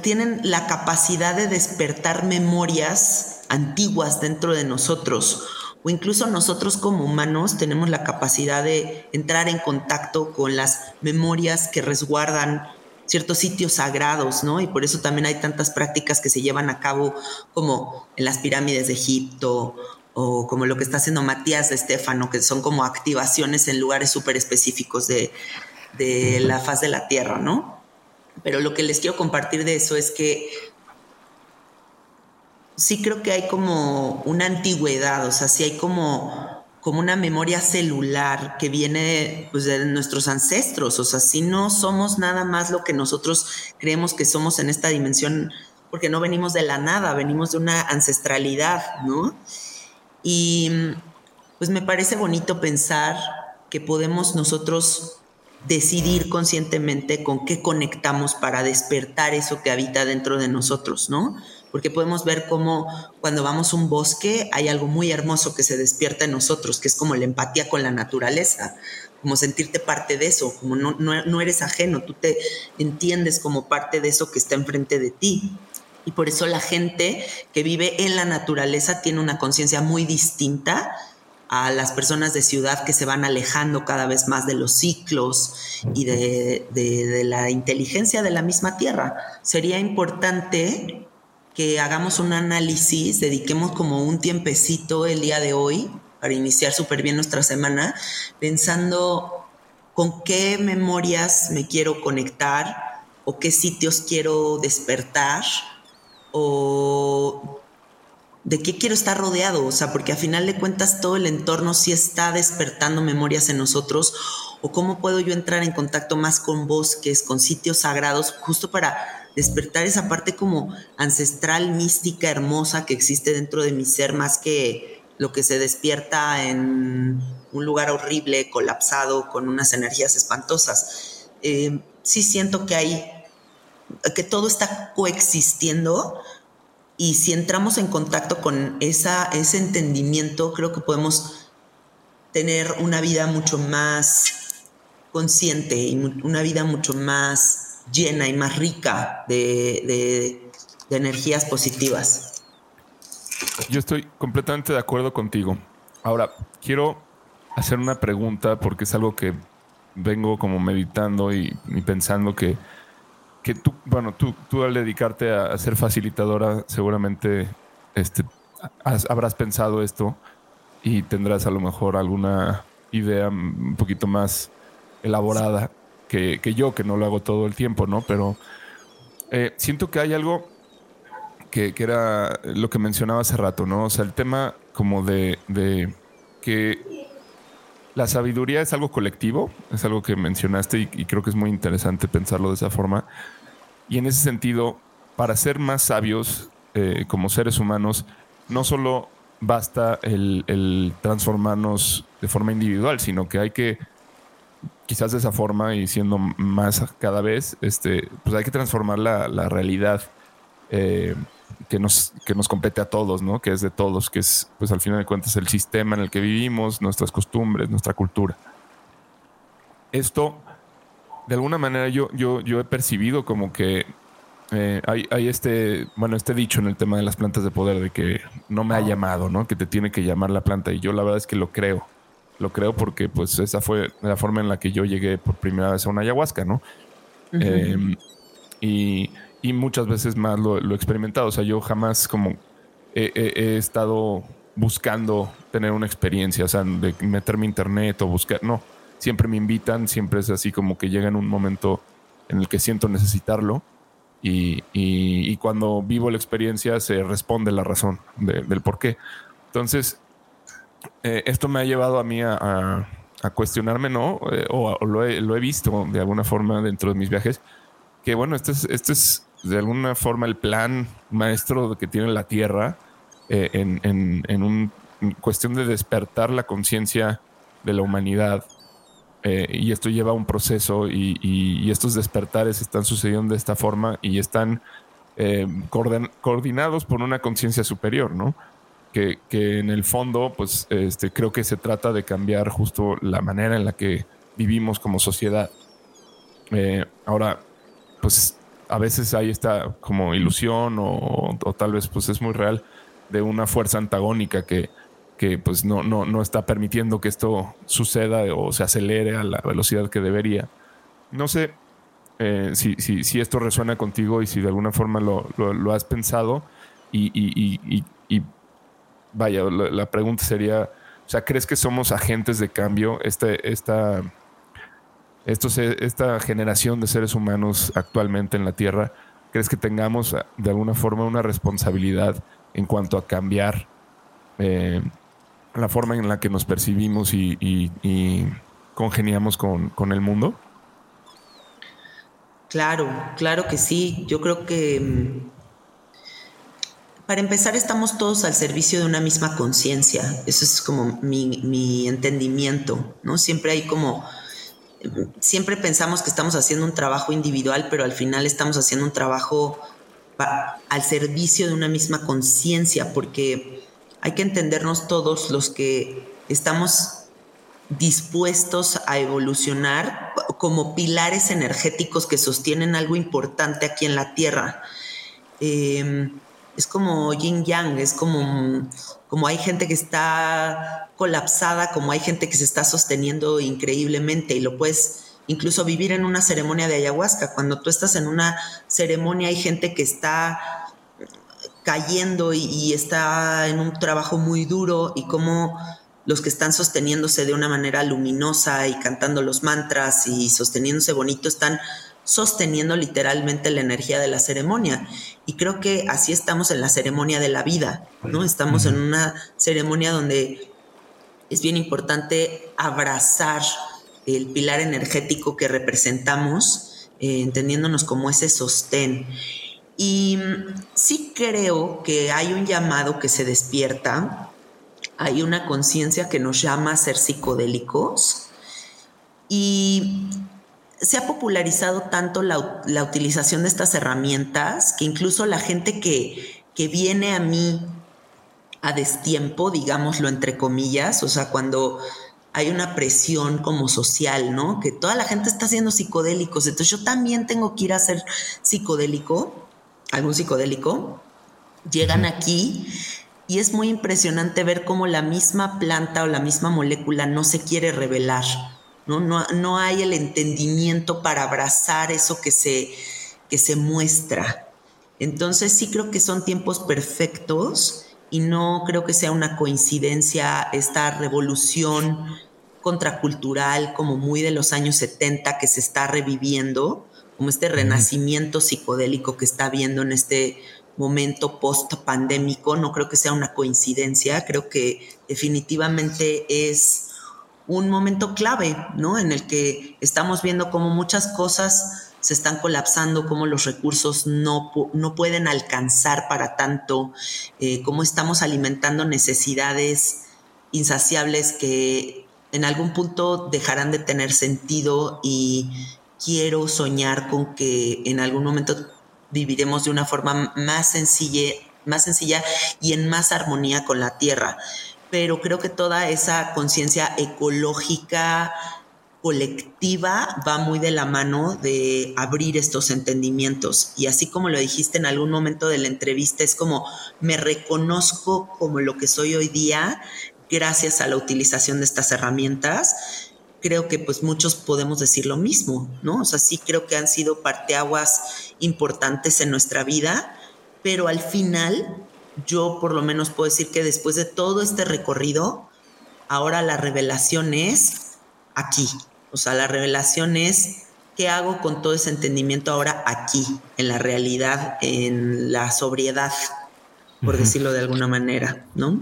tienen la capacidad de despertar memorias antiguas dentro de nosotros o incluso nosotros como humanos tenemos la capacidad de entrar en contacto con las memorias que resguardan ciertos sitios sagrados, ¿no? Y por eso también hay tantas prácticas que se llevan a cabo como en las pirámides de Egipto o como lo que está haciendo Matías de Estefano, que son como activaciones en lugares súper específicos de, la faz de la Tierra, ¿no? Pero lo que les quiero compartir de eso es que sí creo que hay como una antigüedad, o sea, sí hay como, como una memoria celular que viene pues, de nuestros ancestros, o sea, si no somos nada más lo que nosotros creemos que somos en esta dimensión, porque no venimos de la nada, venimos de una ancestralidad, ¿no? Y, pues me parece bonito pensar que podemos nosotros decidir conscientemente con qué conectamos para despertar eso que habita dentro de nosotros, ¿no? Porque podemos ver cómo cuando vamos a un bosque hay algo muy hermoso que se despierta en nosotros, que es como la empatía con la naturaleza, como sentirte parte de eso, como no, no, eres ajeno, tú te entiendes como parte de eso que está enfrente de ti. Y por eso la gente que vive en la naturaleza tiene una conciencia muy distinta a las personas de ciudad que se van alejando cada vez más de los ciclos y de, la inteligencia de la misma tierra. Sería importante que hagamos un análisis, dediquemos como un tiempecito el día de hoy para iniciar súper bien nuestra semana, pensando con qué memorias me quiero conectar o qué sitios quiero despertar o de qué quiero estar rodeado, o sea, porque a final de cuentas todo el entorno sí está despertando memorias en nosotros, o cómo puedo yo entrar en contacto más con bosques, con sitios sagrados, justo para despertar esa parte como ancestral, mística, hermosa que existe dentro de mi ser, más que lo que se despierta en un lugar horrible, colapsado, con unas energías espantosas. Eh, sí siento que hay, que todo está coexistiendo, y si entramos en contacto con esa, ese entendimiento, creo que podemos tener una vida mucho más consciente y una vida mucho más llena y más rica de, de energías positivas. Yo estoy completamente de acuerdo contigo. Ahora, quiero hacer una pregunta porque es algo que vengo como meditando y, y pensando que que tú, bueno, tú, tú al dedicarte a, ser facilitadora, seguramente este, habrás pensado esto y tendrás a lo mejor alguna idea un poquito más elaborada que, yo, que no lo hago todo el tiempo, ¿no? Pero eh, siento que hay algo que, era lo que mencionaba hace rato, ¿no? O sea, el tema como de, de que la sabiduría es algo colectivo, es algo que mencionaste y, creo que es muy interesante pensarlo de esa forma. Y en ese sentido, para ser más sabios eh, como seres humanos, no solo basta el, transformarnos de forma individual, sino que hay que, quizás de esa forma y siendo más cada vez, este, pues hay que transformar la, realidad. Eh, que nos, que nos compete a todos, ¿no? Que es de todos, que es, pues al final de cuentas, el sistema en el que vivimos, nuestras costumbres, nuestra cultura. Esto, de alguna manera, yo, yo, yo he percibido como que eh, hay, hay, este, bueno, este dicho en el tema de las plantas de poder de que no me ha llamado, ¿no? Que te tiene que llamar la planta. Y yo la verdad es que lo creo. Lo creo porque pues esa fue la forma en la que yo llegué por primera vez a una ayahuasca, ¿no? Em, y y muchas veces más lo, he experimentado. O sea, yo jamás como he, estado buscando tener una experiencia, o sea, de meterme a internet o buscar, no, siempre me invitan, siempre es así como que llega en un momento en el que siento necesitarlo y, y, cuando vivo la experiencia se responde la razón del por qué. Entonces, eh, esto me ha llevado a mí a, a, cuestionarme, ¿no? Eh, o, lo, he, lo, he, visto de alguna forma dentro de mis viajes, que bueno, este es, este es de alguna forma el plan maestro que tiene la Tierra eh, en, en, en, un, cuestión de despertar la conciencia de la humanidad. Eh, y esto lleva a un proceso y, y, estos despertares están sucediendo de esta forma y están eh, coordinados por una conciencia superior, ¿no? Que, que, en el fondo, pues este, creo que se trata de cambiar justo la manera en la que vivimos como sociedad. ahora, pues a veces hay esta como ilusión o, tal vez pues es muy real de una fuerza antagónica que, que pues no, no, no está permitiendo que esto suceda o se acelere a la velocidad que debería. No sé eh, si, si, esto resuena contigo y si de alguna forma lo, lo, has pensado y, y, y, y vaya, la, la, pregunta sería, o sea, ¿crees que somos agentes de cambio? Este, esta esta generación de seres humanos actualmente en la Tierra, ¿crees que tengamos eh, de alguna forma una responsabilidad en cuanto a cambiar eh, la forma en la que nos percibimos y, congeniamos con, el mundo? Claro, claro que sí. Yo creo que mm, para empezar, estamos todos al servicio de una misma conciencia. Eso es como mi, mi, entendimiento, ¿no? Siempre hay como, siempre pensamos que estamos haciendo un trabajo individual, pero al final estamos haciendo un trabajo al servicio de una misma conciencia, porque hay que entendernos todos los que estamos dispuestos a evolucionar como pilares energéticos que sostienen algo importante aquí en la Tierra. Em, es como yin yang, es como, como hay gente que está colapsada, como hay gente que se está sosteniendo increíblemente y lo puedes incluso vivir en una ceremonia de ayahuasca. Cuando tú estás en una ceremonia hay gente que está cayendo y, y está en un trabajo muy duro y como los que están sosteniéndose de una manera luminosa y cantando los mantras y sosteniéndose bonito están sosteniendo literalmente la energía de la ceremonia. Y creo que así estamos en la ceremonia de la vida, ¿no? Estamos en una ceremonia donde es bien importante abrazar el pilar energético que representamos, eh, entendiéndonos como ese sostén. Y sí creo que hay un llamado que se despierta hay una conciencia que nos llama a ser psicodélicos y se ha popularizado tanto la, utilización de estas herramientas que incluso la gente que, que viene a mí a destiempo, digámoslo entre comillas, o sea, cuando hay una presión como social, ¿no? Que toda la gente está haciendo psicodélicos, entonces yo también tengo que ir a ser psicodélico, algún psicodélico, llegan aquí y es muy impresionante ver cómo la misma planta o la misma molécula no se quiere revelar, ¿no? No, hay el entendimiento para abrazar eso que se, que se muestra. Entonces sí creo que son tiempos perfectos y no creo que sea una coincidencia esta revolución contracultural como muy de los años 70 que se está reviviendo, como este renacimiento psicodélico que está viendo en este momento post pandémico. No creo que sea una coincidencia, creo que definitivamente es un momento clave, ¿no? En el que estamos viendo cómo muchas cosas se están colapsando, cómo los recursos no, no pueden alcanzar para tanto, eh, cómo estamos alimentando necesidades insaciables que en algún punto dejarán de tener sentido y quiero soñar con que en algún momento viviremos de una forma más más sencilla y en más armonía con la tierra. Pero creo que toda esa conciencia ecológica colectiva va muy de la mano de abrir estos entendimientos. Y así como lo dijiste en algún momento de la entrevista, es como me reconozco como lo que soy hoy día gracias a la utilización de estas herramientas creo que pues muchos podemos decir lo mismo, ¿no? O sea, sí creo que han sido parteaguas importantes en nuestra vida, pero al final yo por lo menos puedo decir que después de todo este recorrido, ahora la revelación es aquí. O sea, la revelación es qué hago con todo ese entendimiento ahora aquí, en la realidad, en la sobriedad, por decirlo de alguna manera, ¿no?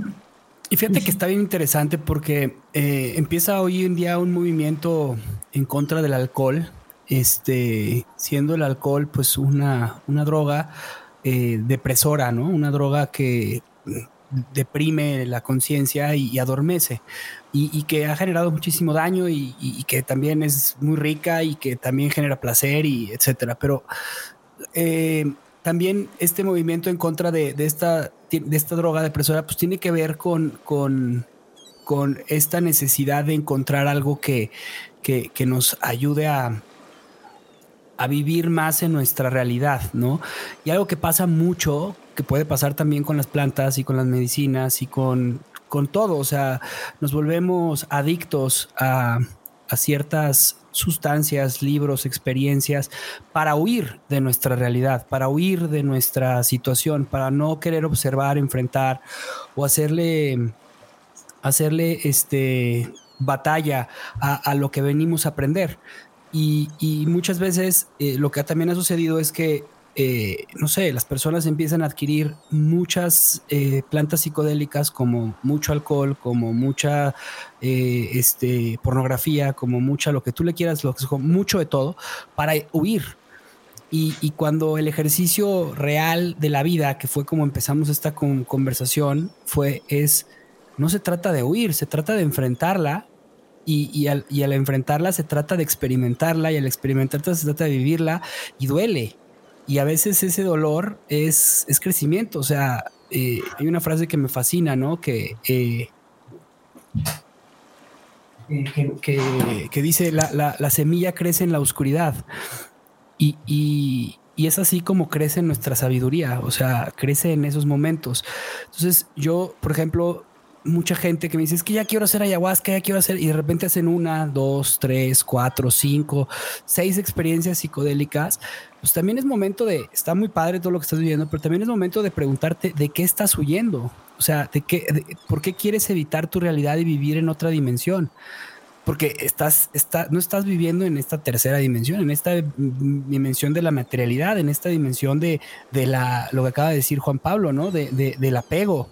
Y fíjate que está bien interesante porque eh, empieza hoy en día un movimiento en contra del alcohol, este, siendo el alcohol pues una, una droga eh, depresora, ¿no? Una droga que deprime la conciencia y, adormece y, que ha generado muchísimo daño y, que también es muy rica y que también genera placer y etcétera. Pero eh, también este movimiento en contra de, esta, de esta droga depresora, pues tiene que ver con, con, esta necesidad de encontrar algo que, que, nos ayude a, a vivir más en nuestra realidad, ¿no? Y algo que pasa mucho, que puede pasar también con las plantas y con las medicinas y con, con todo, o sea, nos volvemos adictos a, a ciertas sustancias, libros, experiencias, para huir de nuestra realidad, para huir de nuestra situación, para no querer observar, enfrentar o hacerle, hacerle este, batalla a, lo que venimos a aprender. Y, muchas veces eh, lo que también ha sucedido es que eh, no sé, las personas empiezan a adquirir muchas eh, plantas psicodélicas como mucho alcohol, como mucha este, pornografía, como mucha lo que tú le quieras, mucho de todo, para huir. Y, y, cuando el ejercicio real de la vida, que fue como empezamos esta con, conversación, fue, es, no se trata de huir, se trata de enfrentarla y, y, al, y, al, enfrentarla se trata de experimentarla y al experimentarla se trata de vivirla y duele. Y a veces ese dolor es, es crecimiento. O sea, eh, hay una frase que me fascina, ¿no? Que, eh, que, que, dice, la, la, la, semilla crece en la oscuridad. Y, y, y, es así como crece nuestra sabiduría, o sea, crece en esos momentos. Entonces, yo, por ejemplo, mucha gente que me dice, es que ya quiero hacer ayahuasca, ya quiero hacer, y de repente hacen una, dos, tres, cuatro, cinco, seis experiencias psicodélicas, pues también es momento de, está muy padre todo lo que estás viviendo, pero también es momento de preguntarte de qué estás huyendo, o sea, de qué, por qué quieres evitar tu realidad y vivir en otra dimensión porque estás, está, no estás viviendo en esta tercera dimensión, en esta dimensión de la materialidad, en esta dimensión de, de la, lo que acaba de decir Juan Pablo, ¿no? De, de, del apego.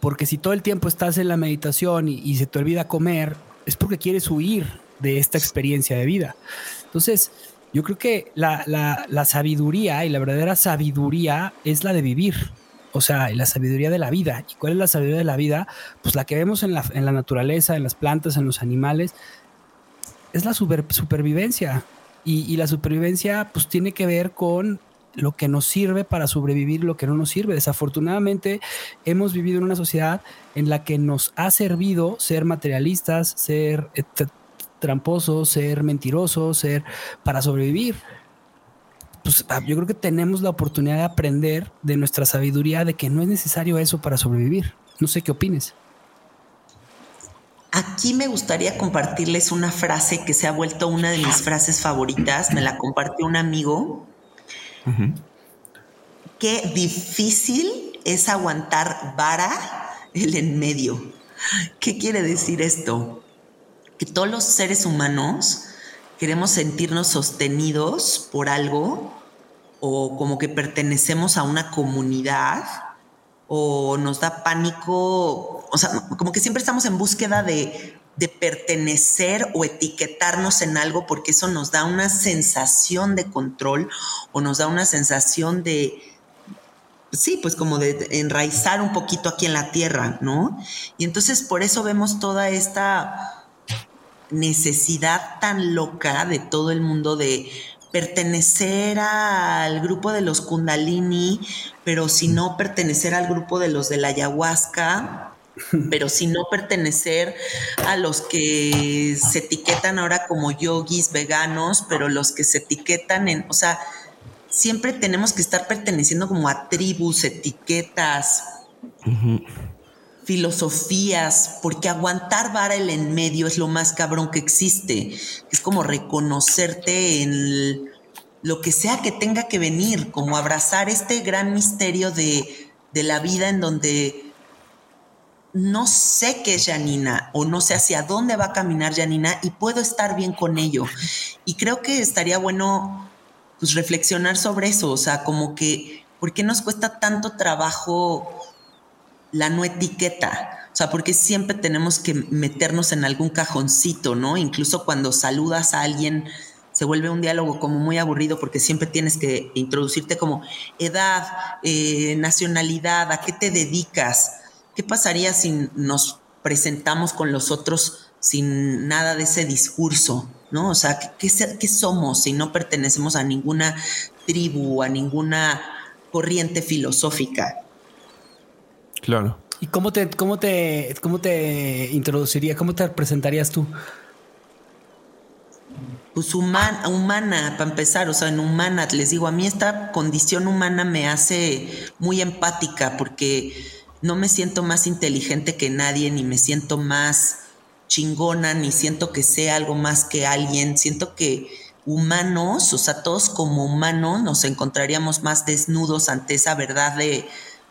Porque si todo el tiempo estás en la meditación y, se te olvida comer, es porque quieres huir de esta experiencia de vida. Entonces, yo creo que la, sabiduría y la verdadera sabiduría es la de vivir, o sea, la sabiduría de la vida. ¿Y cuál es la sabiduría de la vida? Pues la que vemos en la, naturaleza, en las plantas, en los animales, es la super, supervivencia. Y, y, la supervivencia pues tiene que ver con lo que nos sirve para sobrevivir, lo que no nos sirve. Desafortunadamente hemos vivido en una sociedad en la que nos ha servido ser materialistas, ser tramposos, ser mentirosos, ser para sobrevivir pues yo creo que tenemos la oportunidad de aprender de nuestra sabiduría de que no es necesario eso para sobrevivir. No sé qué opines. Aquí me gustaría compartirles una frase que se ha vuelto una de mis frases favoritas. Me la compartió un amigo. Qué difícil es aguantar vara el en medio. ¿Qué quiere decir esto? Que todos los seres humanos queremos sentirnos sostenidos por algo o como que pertenecemos a una comunidad o nos da pánico, o sea, como que siempre estamos en búsqueda de, de pertenecer o etiquetarnos en algo porque eso nos da una sensación de control o nos da una sensación de, sí, pues como de enraizar un poquito aquí en la tierra, ¿no? Y entonces por eso vemos toda esta necesidad tan loca de todo el mundo de pertenecer al grupo de los kundalini, pero si no pertenecer al grupo de los de la ayahuasca, pero si no pertenecer a los que se etiquetan ahora como yogis veganos, pero los que se etiquetan en, o sea, siempre tenemos que estar perteneciendo como a tribus, etiquetas. Uh -huh filosofías, porque aguantar vara el en medio es lo más cabrón que existe. Es como reconocerte en lo que sea que tenga que venir, como abrazar este gran misterio de, de la vida en donde no sé qué es Janina o no sé hacia dónde va a caminar Janina y puedo estar bien con ello. Y creo que estaría bueno pues reflexionar sobre eso, o sea, como que, ¿por qué nos cuesta tanto trabajo la no etiqueta. O sea, porque siempre tenemos que meternos en algún cajoncito, ¿no? Incluso cuando saludas a alguien, se vuelve un diálogo como muy aburrido porque siempre tienes que introducirte como edad, eh, nacionalidad, a qué te dedicas. ¿Qué pasaría si nos presentamos con los otros sin nada de ese discurso? ¿No? O sea, ¿qué, somos si no pertenecemos a ninguna tribu, a ninguna corriente filosófica? Claro. ¿Y cómo te, cómo te, cómo te introduciría, cómo te presentarías tú? Pues humana, humana, para empezar, o sea, en humana, les digo, a mí esta condición humana me hace muy empática porque no me siento más inteligente que nadie, ni me siento más chingona, ni siento que sea algo más que alguien, siento que humanos, o sea, todos como humanos nos encontraríamos más desnudos ante esa verdad de,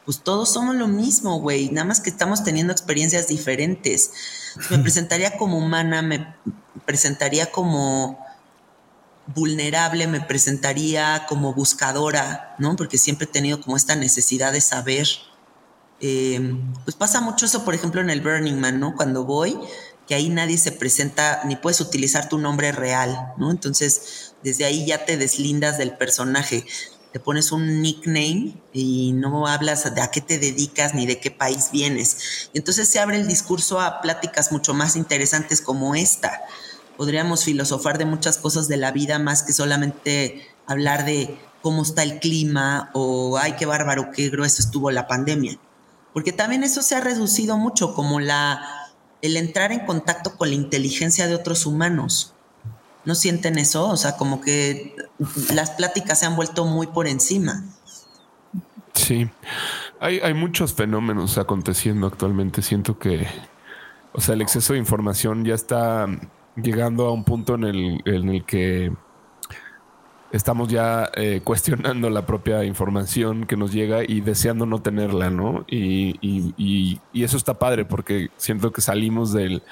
pues todos somos lo mismo, güey, nada más que estamos teniendo experiencias diferentes. Me presentaría como humana, me presentaría como vulnerable, me presentaría como buscadora, ¿no? Porque siempre he tenido como esta necesidad de saber. Eh, pues pasa mucho eso, por ejemplo, en el Burning Man, ¿no? Cuando voy, que ahí nadie se presenta ni puedes utilizar tu nombre real, ¿no? Entonces, desde ahí ya te deslindas del personaje. Te pones un nickname y no hablas de a qué te dedicas ni de qué país vienes. Y entonces se abre el discurso a pláticas mucho más interesantes como esta. Podríamos filosofar de muchas cosas de la vida más que solamente hablar de cómo está el clima o ay, qué bárbaro, qué grueso estuvo la pandemia. Porque también eso se ha reducido mucho, como la el entrar en contacto con la inteligencia de otros humanos. ¿No sienten eso? O sea, como que las pláticas se han vuelto muy por encima. Sí, hay, hay muchos fenómenos aconteciendo actualmente. Siento que, o sea, el exceso de información ya está llegando a un punto en el, en el que estamos ya eh, cuestionando la propia información que nos llega y deseando no tenerla, ¿no? Y, y, y, eso está padre porque siento que salimos del...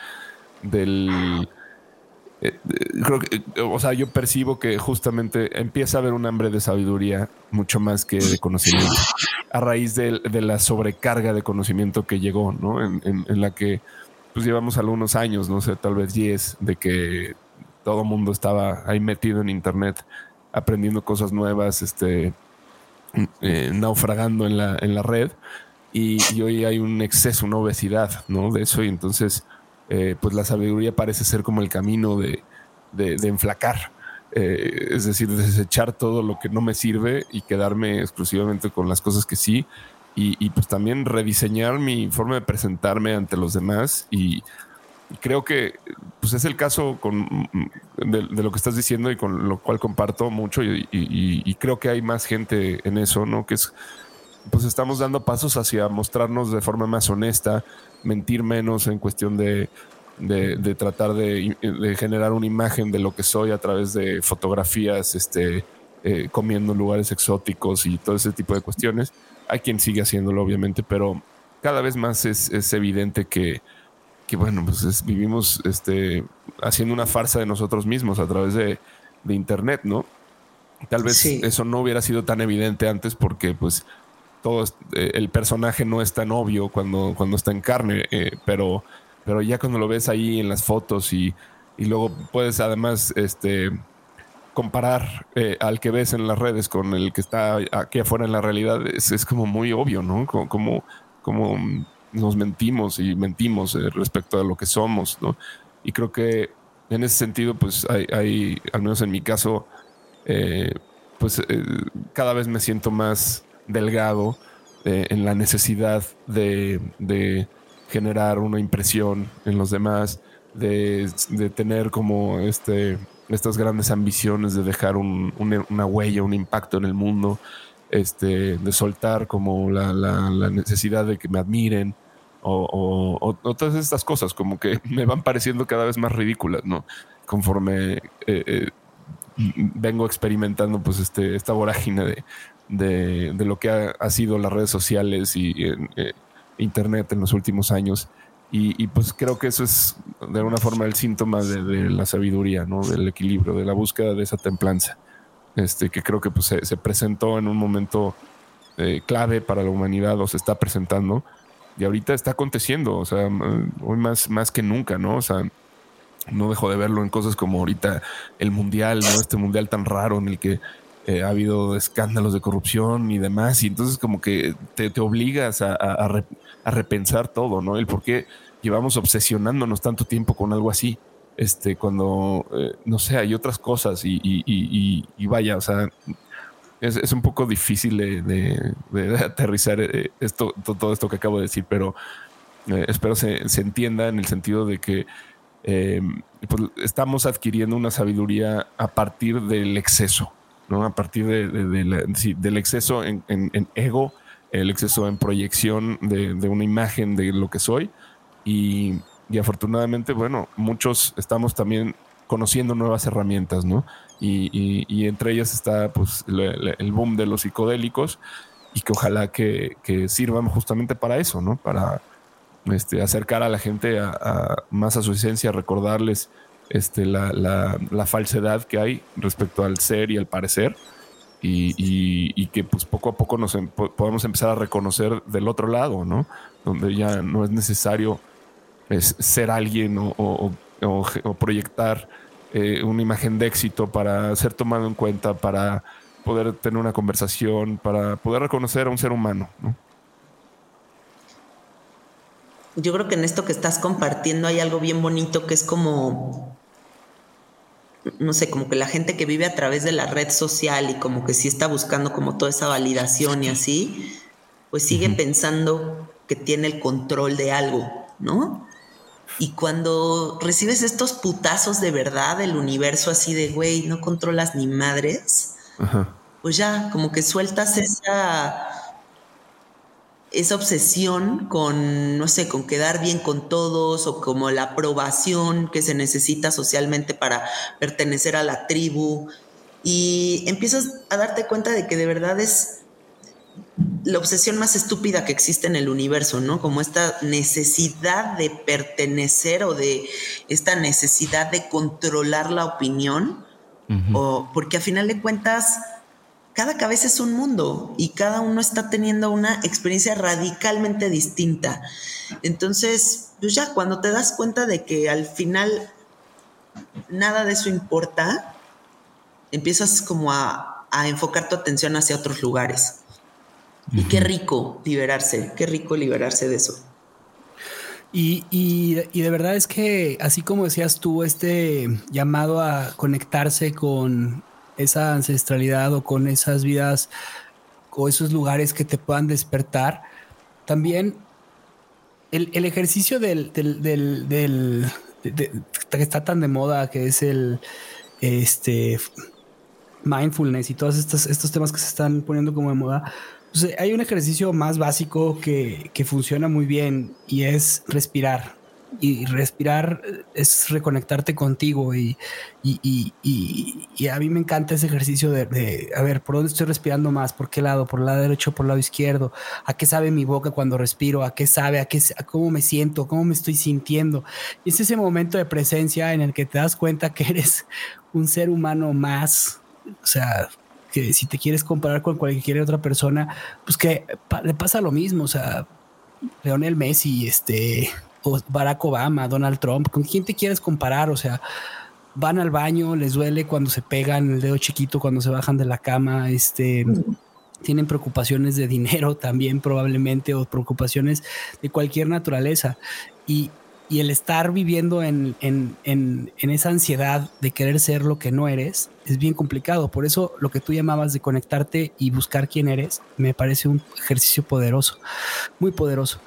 del eh, creo que, o sea, yo percibo que justamente empieza a haber un hambre de sabiduría mucho más que de conocimiento a raíz de, la sobrecarga de conocimiento que llegó, ¿no? En, en, en, la que pues llevamos algunos años, no sé, tal vez 10, de que todo mundo estaba ahí metido en Internet aprendiendo cosas nuevas, este, eh, naufragando en la, en la red. Y, hoy hay un exceso, una obesidad, ¿no? De eso. Y entonces, eh, pues la sabiduría parece ser como el camino de, de, enflacar. Eh, es decir, desechar todo lo que no me sirve y quedarme exclusivamente con las cosas que sí. Y, y pues también rediseñar mi forma de presentarme ante los demás y creo que pues es el caso con, de, lo que estás diciendo y con lo cual comparto mucho y, creo que hay más gente en eso, ¿no? Que es, pues estamos dando pasos hacia mostrarnos de forma más honesta, mentir menos en cuestión de, de, tratar de, generar una imagen de lo que soy a través de fotografías, este, eh, comiendo en lugares exóticos y todo ese tipo de cuestiones. Hay quien sigue haciéndolo, obviamente, pero cada vez más es, es evidente que que bueno, pues vivimos este, haciendo una farsa de nosotros mismos a través de, Internet, ¿no? Tal vez eso no hubiera sido tan evidente antes porque pues todo eh, el personaje no es tan obvio cuando, cuando está en carne, eh, pero, pero ya cuando lo ves ahí en las fotos y, y luego puedes además este, comparar eh, al que ves en las redes con el que está aquí afuera en la realidad, es, es como muy obvio, ¿no? Como, como nos mentimos y mentimos eh, respecto a lo que somos, ¿no? Y creo que en ese sentido, pues hay, al menos en mi caso, eh, pues eh, cada vez me siento más delgado en la necesidad de, generar una impresión en los demás, de, tener como este, estas grandes ambiciones de dejar una huella, un impacto en el mundo, este, de soltar como la necesidad de que me admiren, o, todas estas cosas como que me van pareciendo cada vez más ridículas, ¿no? Conforme eh, eh, vengo experimentando pues este, esta vorágine de, de, lo que ha, sido las redes sociales y eh, Internet en los últimos años. Y, pues creo que eso es de alguna forma el síntoma de, la sabiduría, ¿no? Del equilibrio, de la búsqueda de esa templanza, este, que creo que pues, se, se presentó en un momento clave para la humanidad o se está presentando y ahorita está aconteciendo, o sea, hoy más, más que nunca, ¿no? O sea, no dejo de verlo en cosas como ahorita el mundial, ¿no? Este mundial tan raro en el que eh, ha habido escándalos de corrupción y demás, y entonces como que te, te obligas a, a, repensar todo, ¿no? El por qué llevamos obsesionándonos tanto tiempo con algo así, este, cuando, eh, no sé, hay otras cosas y, y, y, y vaya, o sea, es, un poco difícil de, aterrizar eh, esto, todo esto que acabo de decir, pero eh, espero se, se, entienda en el sentido de que eh, pues, estamos adquiriendo una sabiduría a partir del exceso, ¿no? A partir de, del exceso en, ego, el exceso en proyección de, una imagen de lo que soy y, y afortunadamente, bueno, muchos estamos también conociendo nuevas herramientas, ¿no? Y, entre ellas está pues el boom de los psicodélicos y que ojalá que, sirvan justamente para eso, ¿no? Para este, acercar a la gente más a su esencia, recordarles este, la, falsedad que hay respecto al ser y al parecer. Y, que pues poco a poco nos em, podamos empezar a reconocer del otro lado, ¿no? Donde ya no es necesario es ser alguien o, proyectar eh, una imagen de éxito para ser tomado en cuenta, para poder tener una conversación, para poder reconocer a un ser humano. Yo creo que en esto que estás compartiendo hay algo bien bonito que es como, no sé, como que la gente que vive a través de la red social y como que sí está buscando como toda esa validación y así, pues sigue pensando que tiene el control de algo, ¿no? Y cuando recibes estos putazos de verdad del universo así de, güey, no controlas ni madres, pues ya, como que sueltas esa, esa obsesión con, no sé, con quedar bien con todos o como la aprobación que se necesita socialmente para pertenecer a la tribu. Y empiezas a darte cuenta de que de verdad es la obsesión más estúpida que existe en el universo, ¿no? Como esta necesidad de pertenecer o de esta necesidad de controlar la opinión, o porque a final de cuentas cada cabeza es un mundo y cada uno está teniendo una experiencia radicalmente distinta. Entonces, pues ya cuando te das cuenta de que al final nada de eso importa, empiezas como a, a enfocar tu atención hacia otros lugares. Y qué rico liberarse, qué rico liberarse de eso. Y, y, y, de verdad es que, así como decías tú, este llamado a conectarse con esa ancestralidad o con esas vidas o esos lugares que te puedan despertar, también el, el ejercicio del, del, del, que está tan de moda, que es el este mindfulness y todos estos, estos temas que se están poniendo como de moda, hay un ejercicio más básico que, funciona muy bien y es respirar. Y respirar es reconectarte contigo y, y, a mí me encanta ese ejercicio de, a ver, ¿por dónde estoy respirando más? ¿Por qué lado? ¿Por el lado derecho? ¿Por el lado izquierdo? ¿A qué sabe mi boca cuando respiro? ¿A qué sabe? ¿A, qué, cómo me siento? ¿Cómo me estoy sintiendo? Y es ese momento de presencia en el que te das cuenta que eres un ser humano más, o sea, que si te quieres comparar con cualquier otra persona, pues que le pasa lo mismo. O sea, Leonel Messi, este, o Barack Obama, Donald Trump, ¿con quién te quieres comparar? O sea, van al baño, les duele cuando se pegan el dedo chiquito, cuando se bajan de la cama, este, tienen preocupaciones de dinero también probablemente o preocupaciones de cualquier naturaleza. Y, y el estar viviendo en, esa ansiedad de querer ser lo que no eres es bien complicado. Por eso lo que tú llamabas de conectarte y buscar quién eres me parece un ejercicio poderoso, muy poderoso.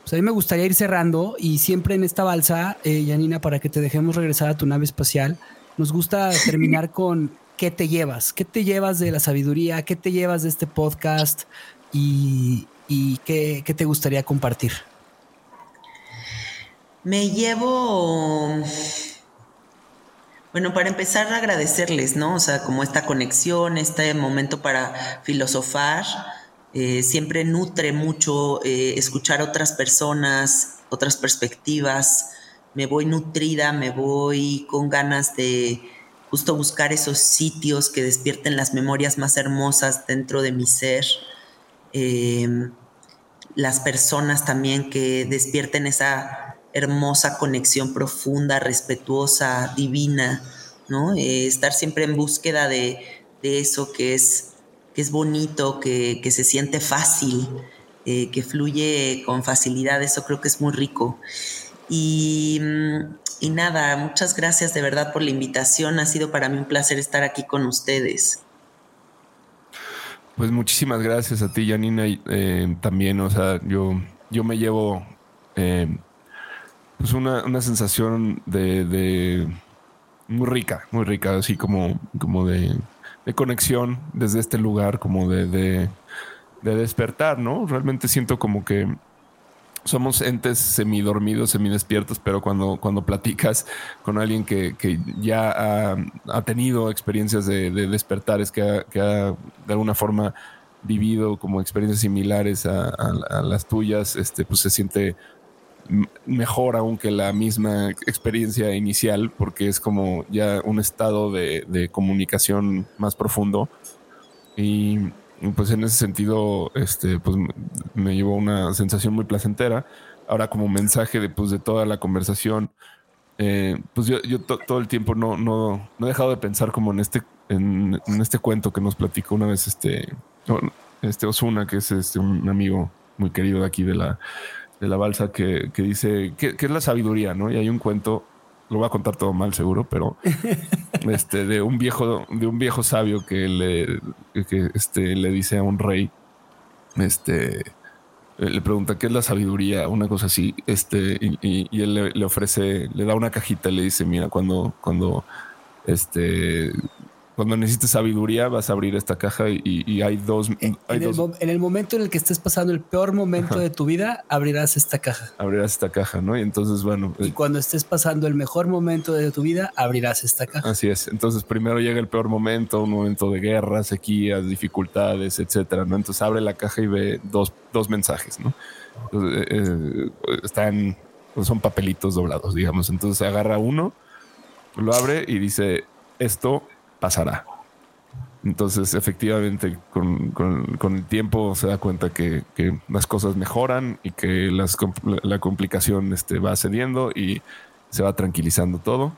Pues a mí me gustaría ir cerrando y siempre en esta balsa, eh, Janina, para que te dejemos regresar a tu nave espacial, nos gusta terminar con qué te llevas, qué te llevas de la sabiduría, qué te llevas de este podcast y, qué te gustaría compartir. Me llevo, bueno, para empezar agradecerles, ¿no? O sea, como esta conexión, este momento para filosofar, eh, siempre nutre mucho eh, escuchar otras personas, otras perspectivas. Me voy nutrida, me voy con ganas de justo buscar esos sitios que despierten las memorias más hermosas dentro de mi ser. Eh, las personas también que despierten esa hermosa conexión profunda, respetuosa, divina, ¿no? Eh, estar siempre en búsqueda de, eso que es, que es bonito, que, se siente fácil, eh, que fluye con facilidad, eso creo que es muy rico. Y, y nada, muchas gracias de verdad por la invitación, ha sido para mí un placer estar aquí con ustedes. Pues muchísimas gracias a ti, Janina, eh, también, o sea, yo, yo me llevo pues una, una sensación de, muy rica, muy rica, así como, como de, conexión desde este lugar, como de, de, despertar, ¿no? Realmente siento como que somos entes semidormidos, semidespiertos, pero cuando, cuando platicas con alguien que, ya ha, tenido experiencias de, despertares, que ha, que ha de alguna forma vivido como experiencias similares a, a, las tuyas, este, pues se siente mejor aún que la misma experiencia inicial, porque es como ya un estado de, comunicación más profundo. Y pues en ese sentido, este, pues me llevó una sensación muy placentera. ahora como mensaje de, pues, de toda la conversación, eh, pues yo, yo todo el tiempo no, no, no he dejado de pensar como en este, en, este cuento que nos platicó una vez este, este Osuna, que es este, un amigo muy querido de aquí de la, de la balsa, que, que dice que, es la sabiduría, ¿no? Y hay un cuento, lo voy a contar todo mal seguro, pero este, de un viejo, de un viejo sabio que le, que, este, le dice a un rey, este, le pregunta qué es la sabiduría, una cosa así, este, y, él le, ofrece, le da una cajita y le dice, mira, cuando, cuando, este, cuando necesites sabiduría, vas a abrir esta caja y, hay dos. En, El, momento en el que estés pasando el peor momento de tu vida, abrirás esta caja. Abrirás esta caja, ¿no? Y entonces, bueno. Y cuando estés pasando el mejor momento de tu vida, abrirás esta caja. Así es. Entonces, primero llega el peor momento, un momento de guerra, sequías, dificultades, etcétera, ¿no? Entonces abre la caja y ve dos, dos mensajes, ¿no? Eh, eh, están, pues, son papelitos doblados, digamos. Entonces agarra uno, lo abre y dice: Esto pasará. Entonces, efectivamente, con, el tiempo se da cuenta que, las cosas mejoran y que la complicación este, va cediendo y se va tranquilizando todo.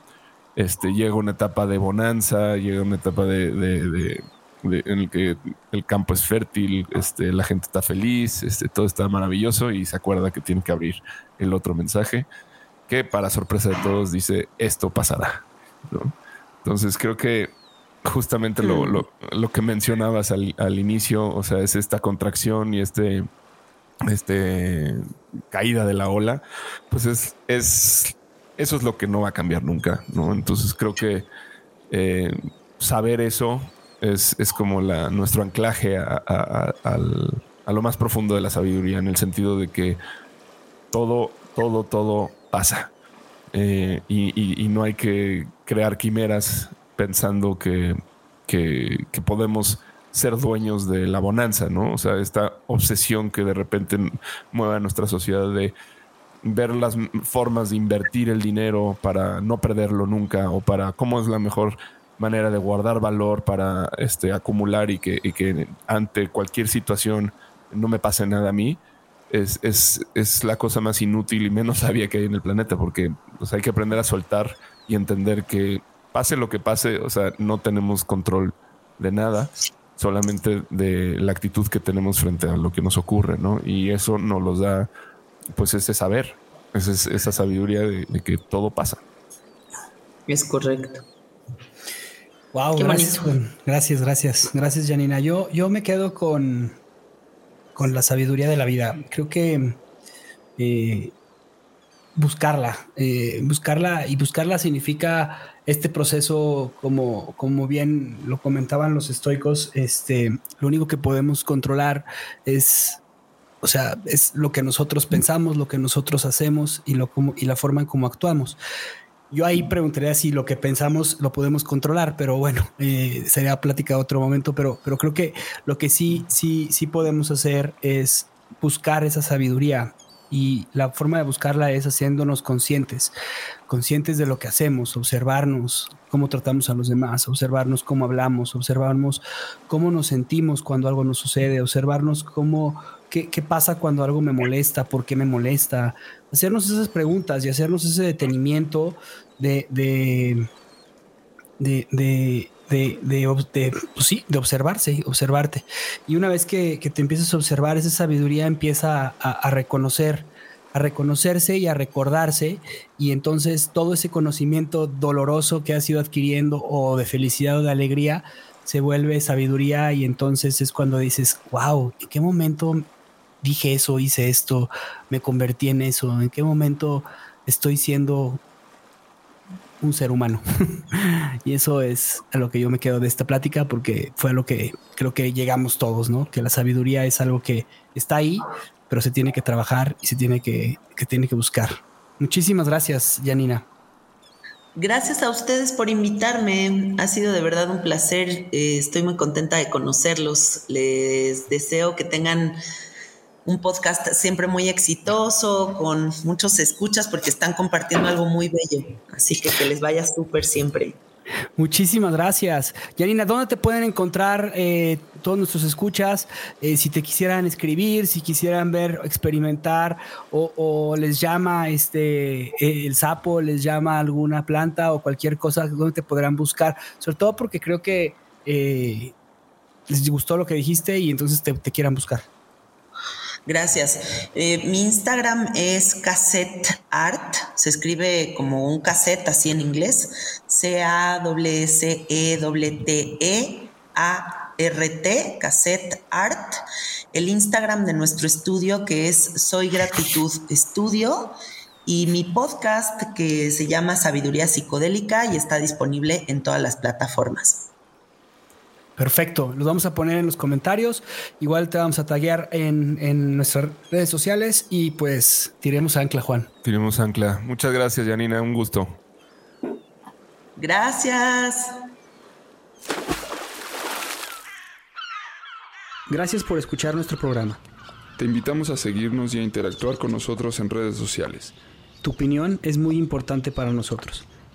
Este, llega una etapa de bonanza, llega una etapa de, en el que el campo es fértil, este, la gente está feliz, este, todo está maravilloso y se acuerda que tiene que abrir el otro mensaje que para sorpresa de todos dice esto pasará. Entonces creo que justamente lo, lo, que mencionabas al, al, inicio, o sea, es esta contracción y este, este caída de la ola, pues es, es, eso es lo que no va a cambiar nunca, ¿no? Entonces creo que eh, saber eso es, es, como la, nuestro anclaje a, a, lo más profundo de la sabiduría, en el sentido de que todo, todo, todo pasa. Eh, y, y, no hay que crear quimeras pensando que, que, podemos ser dueños de la bonanza, ¿no? O sea, esta obsesión que de repente mueve a nuestra sociedad de ver las formas de invertir el dinero para no perderlo nunca o para cómo es la mejor manera de guardar valor para este, acumular y que, y que ante cualquier situación no me pase nada a mí, es, es, es, la cosa más inútil y menos sabia que hay en el planeta, porque pues, hay que aprender a soltar y entender que pase lo que pase, o sea, no tenemos control de nada, solamente de la actitud que tenemos frente a lo que nos ocurre, ¿no? Y eso nos los da, pues, ese saber, esa, esa sabiduría de, que todo pasa. Es correcto. Wow, gracias, gracias, gracias, gracias, Janina. Yo, yo me quedo con, con la sabiduría de la vida. Creo que eh, buscarla, eh, buscarla y buscarla significa este proceso, como, como bien lo comentaban los estoicos, este, lo único que podemos controlar es, o sea, es lo que nosotros pensamos, lo que nosotros hacemos y, lo, como, y la forma en cómo actuamos. Yo ahí preguntaría si lo que pensamos lo podemos controlar, pero bueno, eh, sería plática otro momento, pero, pero creo que lo que sí, sí, sí podemos hacer es buscar esa sabiduría y la forma de buscarla es haciéndonos conscientes, conscientes de lo que hacemos, observarnos cómo tratamos a los demás, observarnos cómo hablamos, observarnos cómo nos sentimos cuando algo nos sucede, observarnos cómo, qué, pasa cuando algo me molesta, por qué me molesta, hacernos esas preguntas y hacernos ese detenimiento de, de, de, de, de, pues sí, de observarse, observarte. Y una vez que, te empiezas a observar, esa sabiduría empieza a, reconocer, a reconocerse y a recordarse. Y entonces todo ese conocimiento doloroso que has ido adquiriendo o de felicidad o de alegría se vuelve sabiduría y entonces es cuando dices, wow, ¿en qué momento dije eso, hice esto, me convertí en eso? ¿En qué momento estoy siendo un ser humano. y eso es a lo que yo me quedo de esta plática porque fue a lo que creo que llegamos todos, ¿no? Que la sabiduría es algo que está ahí, pero se tiene que trabajar y se tiene que, que tiene que buscar. Muchísimas gracias, Janina. Gracias a ustedes por invitarme. Ha sido de verdad un placer. Eh, estoy muy contenta de conocerlos. Les deseo que tengan un podcast siempre muy exitoso, con muchos escuchas, porque están compartiendo algo muy bello. Así que que les vaya súper siempre. Muchísimas gracias. Yanina, ¿dónde te pueden encontrar eh, todos nuestros escuchas? Eh, si te quisieran escribir, si quisieran ver, experimentar, o, les llama este eh, el sapo, les llama alguna planta o cualquier cosa, ¿dónde te podrán buscar? Sobre todo porque creo que les gustó lo que dijiste y entonces te quieran buscar. Gracias. Eh, mi Instagram es cassette art, se escribe como un cassette así en inglés, C-A-S-E-T-E-A-R-T, cassette art. El Instagram de nuestro estudio que es Soy Gratitud Estudio y mi podcast que se llama Sabiduría Psicodélica y está disponible en todas las plataformas. Perfecto, los vamos a poner en los comentarios. Igual te vamos a taguear en, nuestras redes sociales y pues tiremos ancla, Juan. Tiremos ancla. Muchas gracias, Janina, un gusto. Gracias. Gracias por escuchar nuestro programa. Te invitamos a seguirnos y a interactuar con nosotros en redes sociales. Tu opinión es muy importante para nosotros.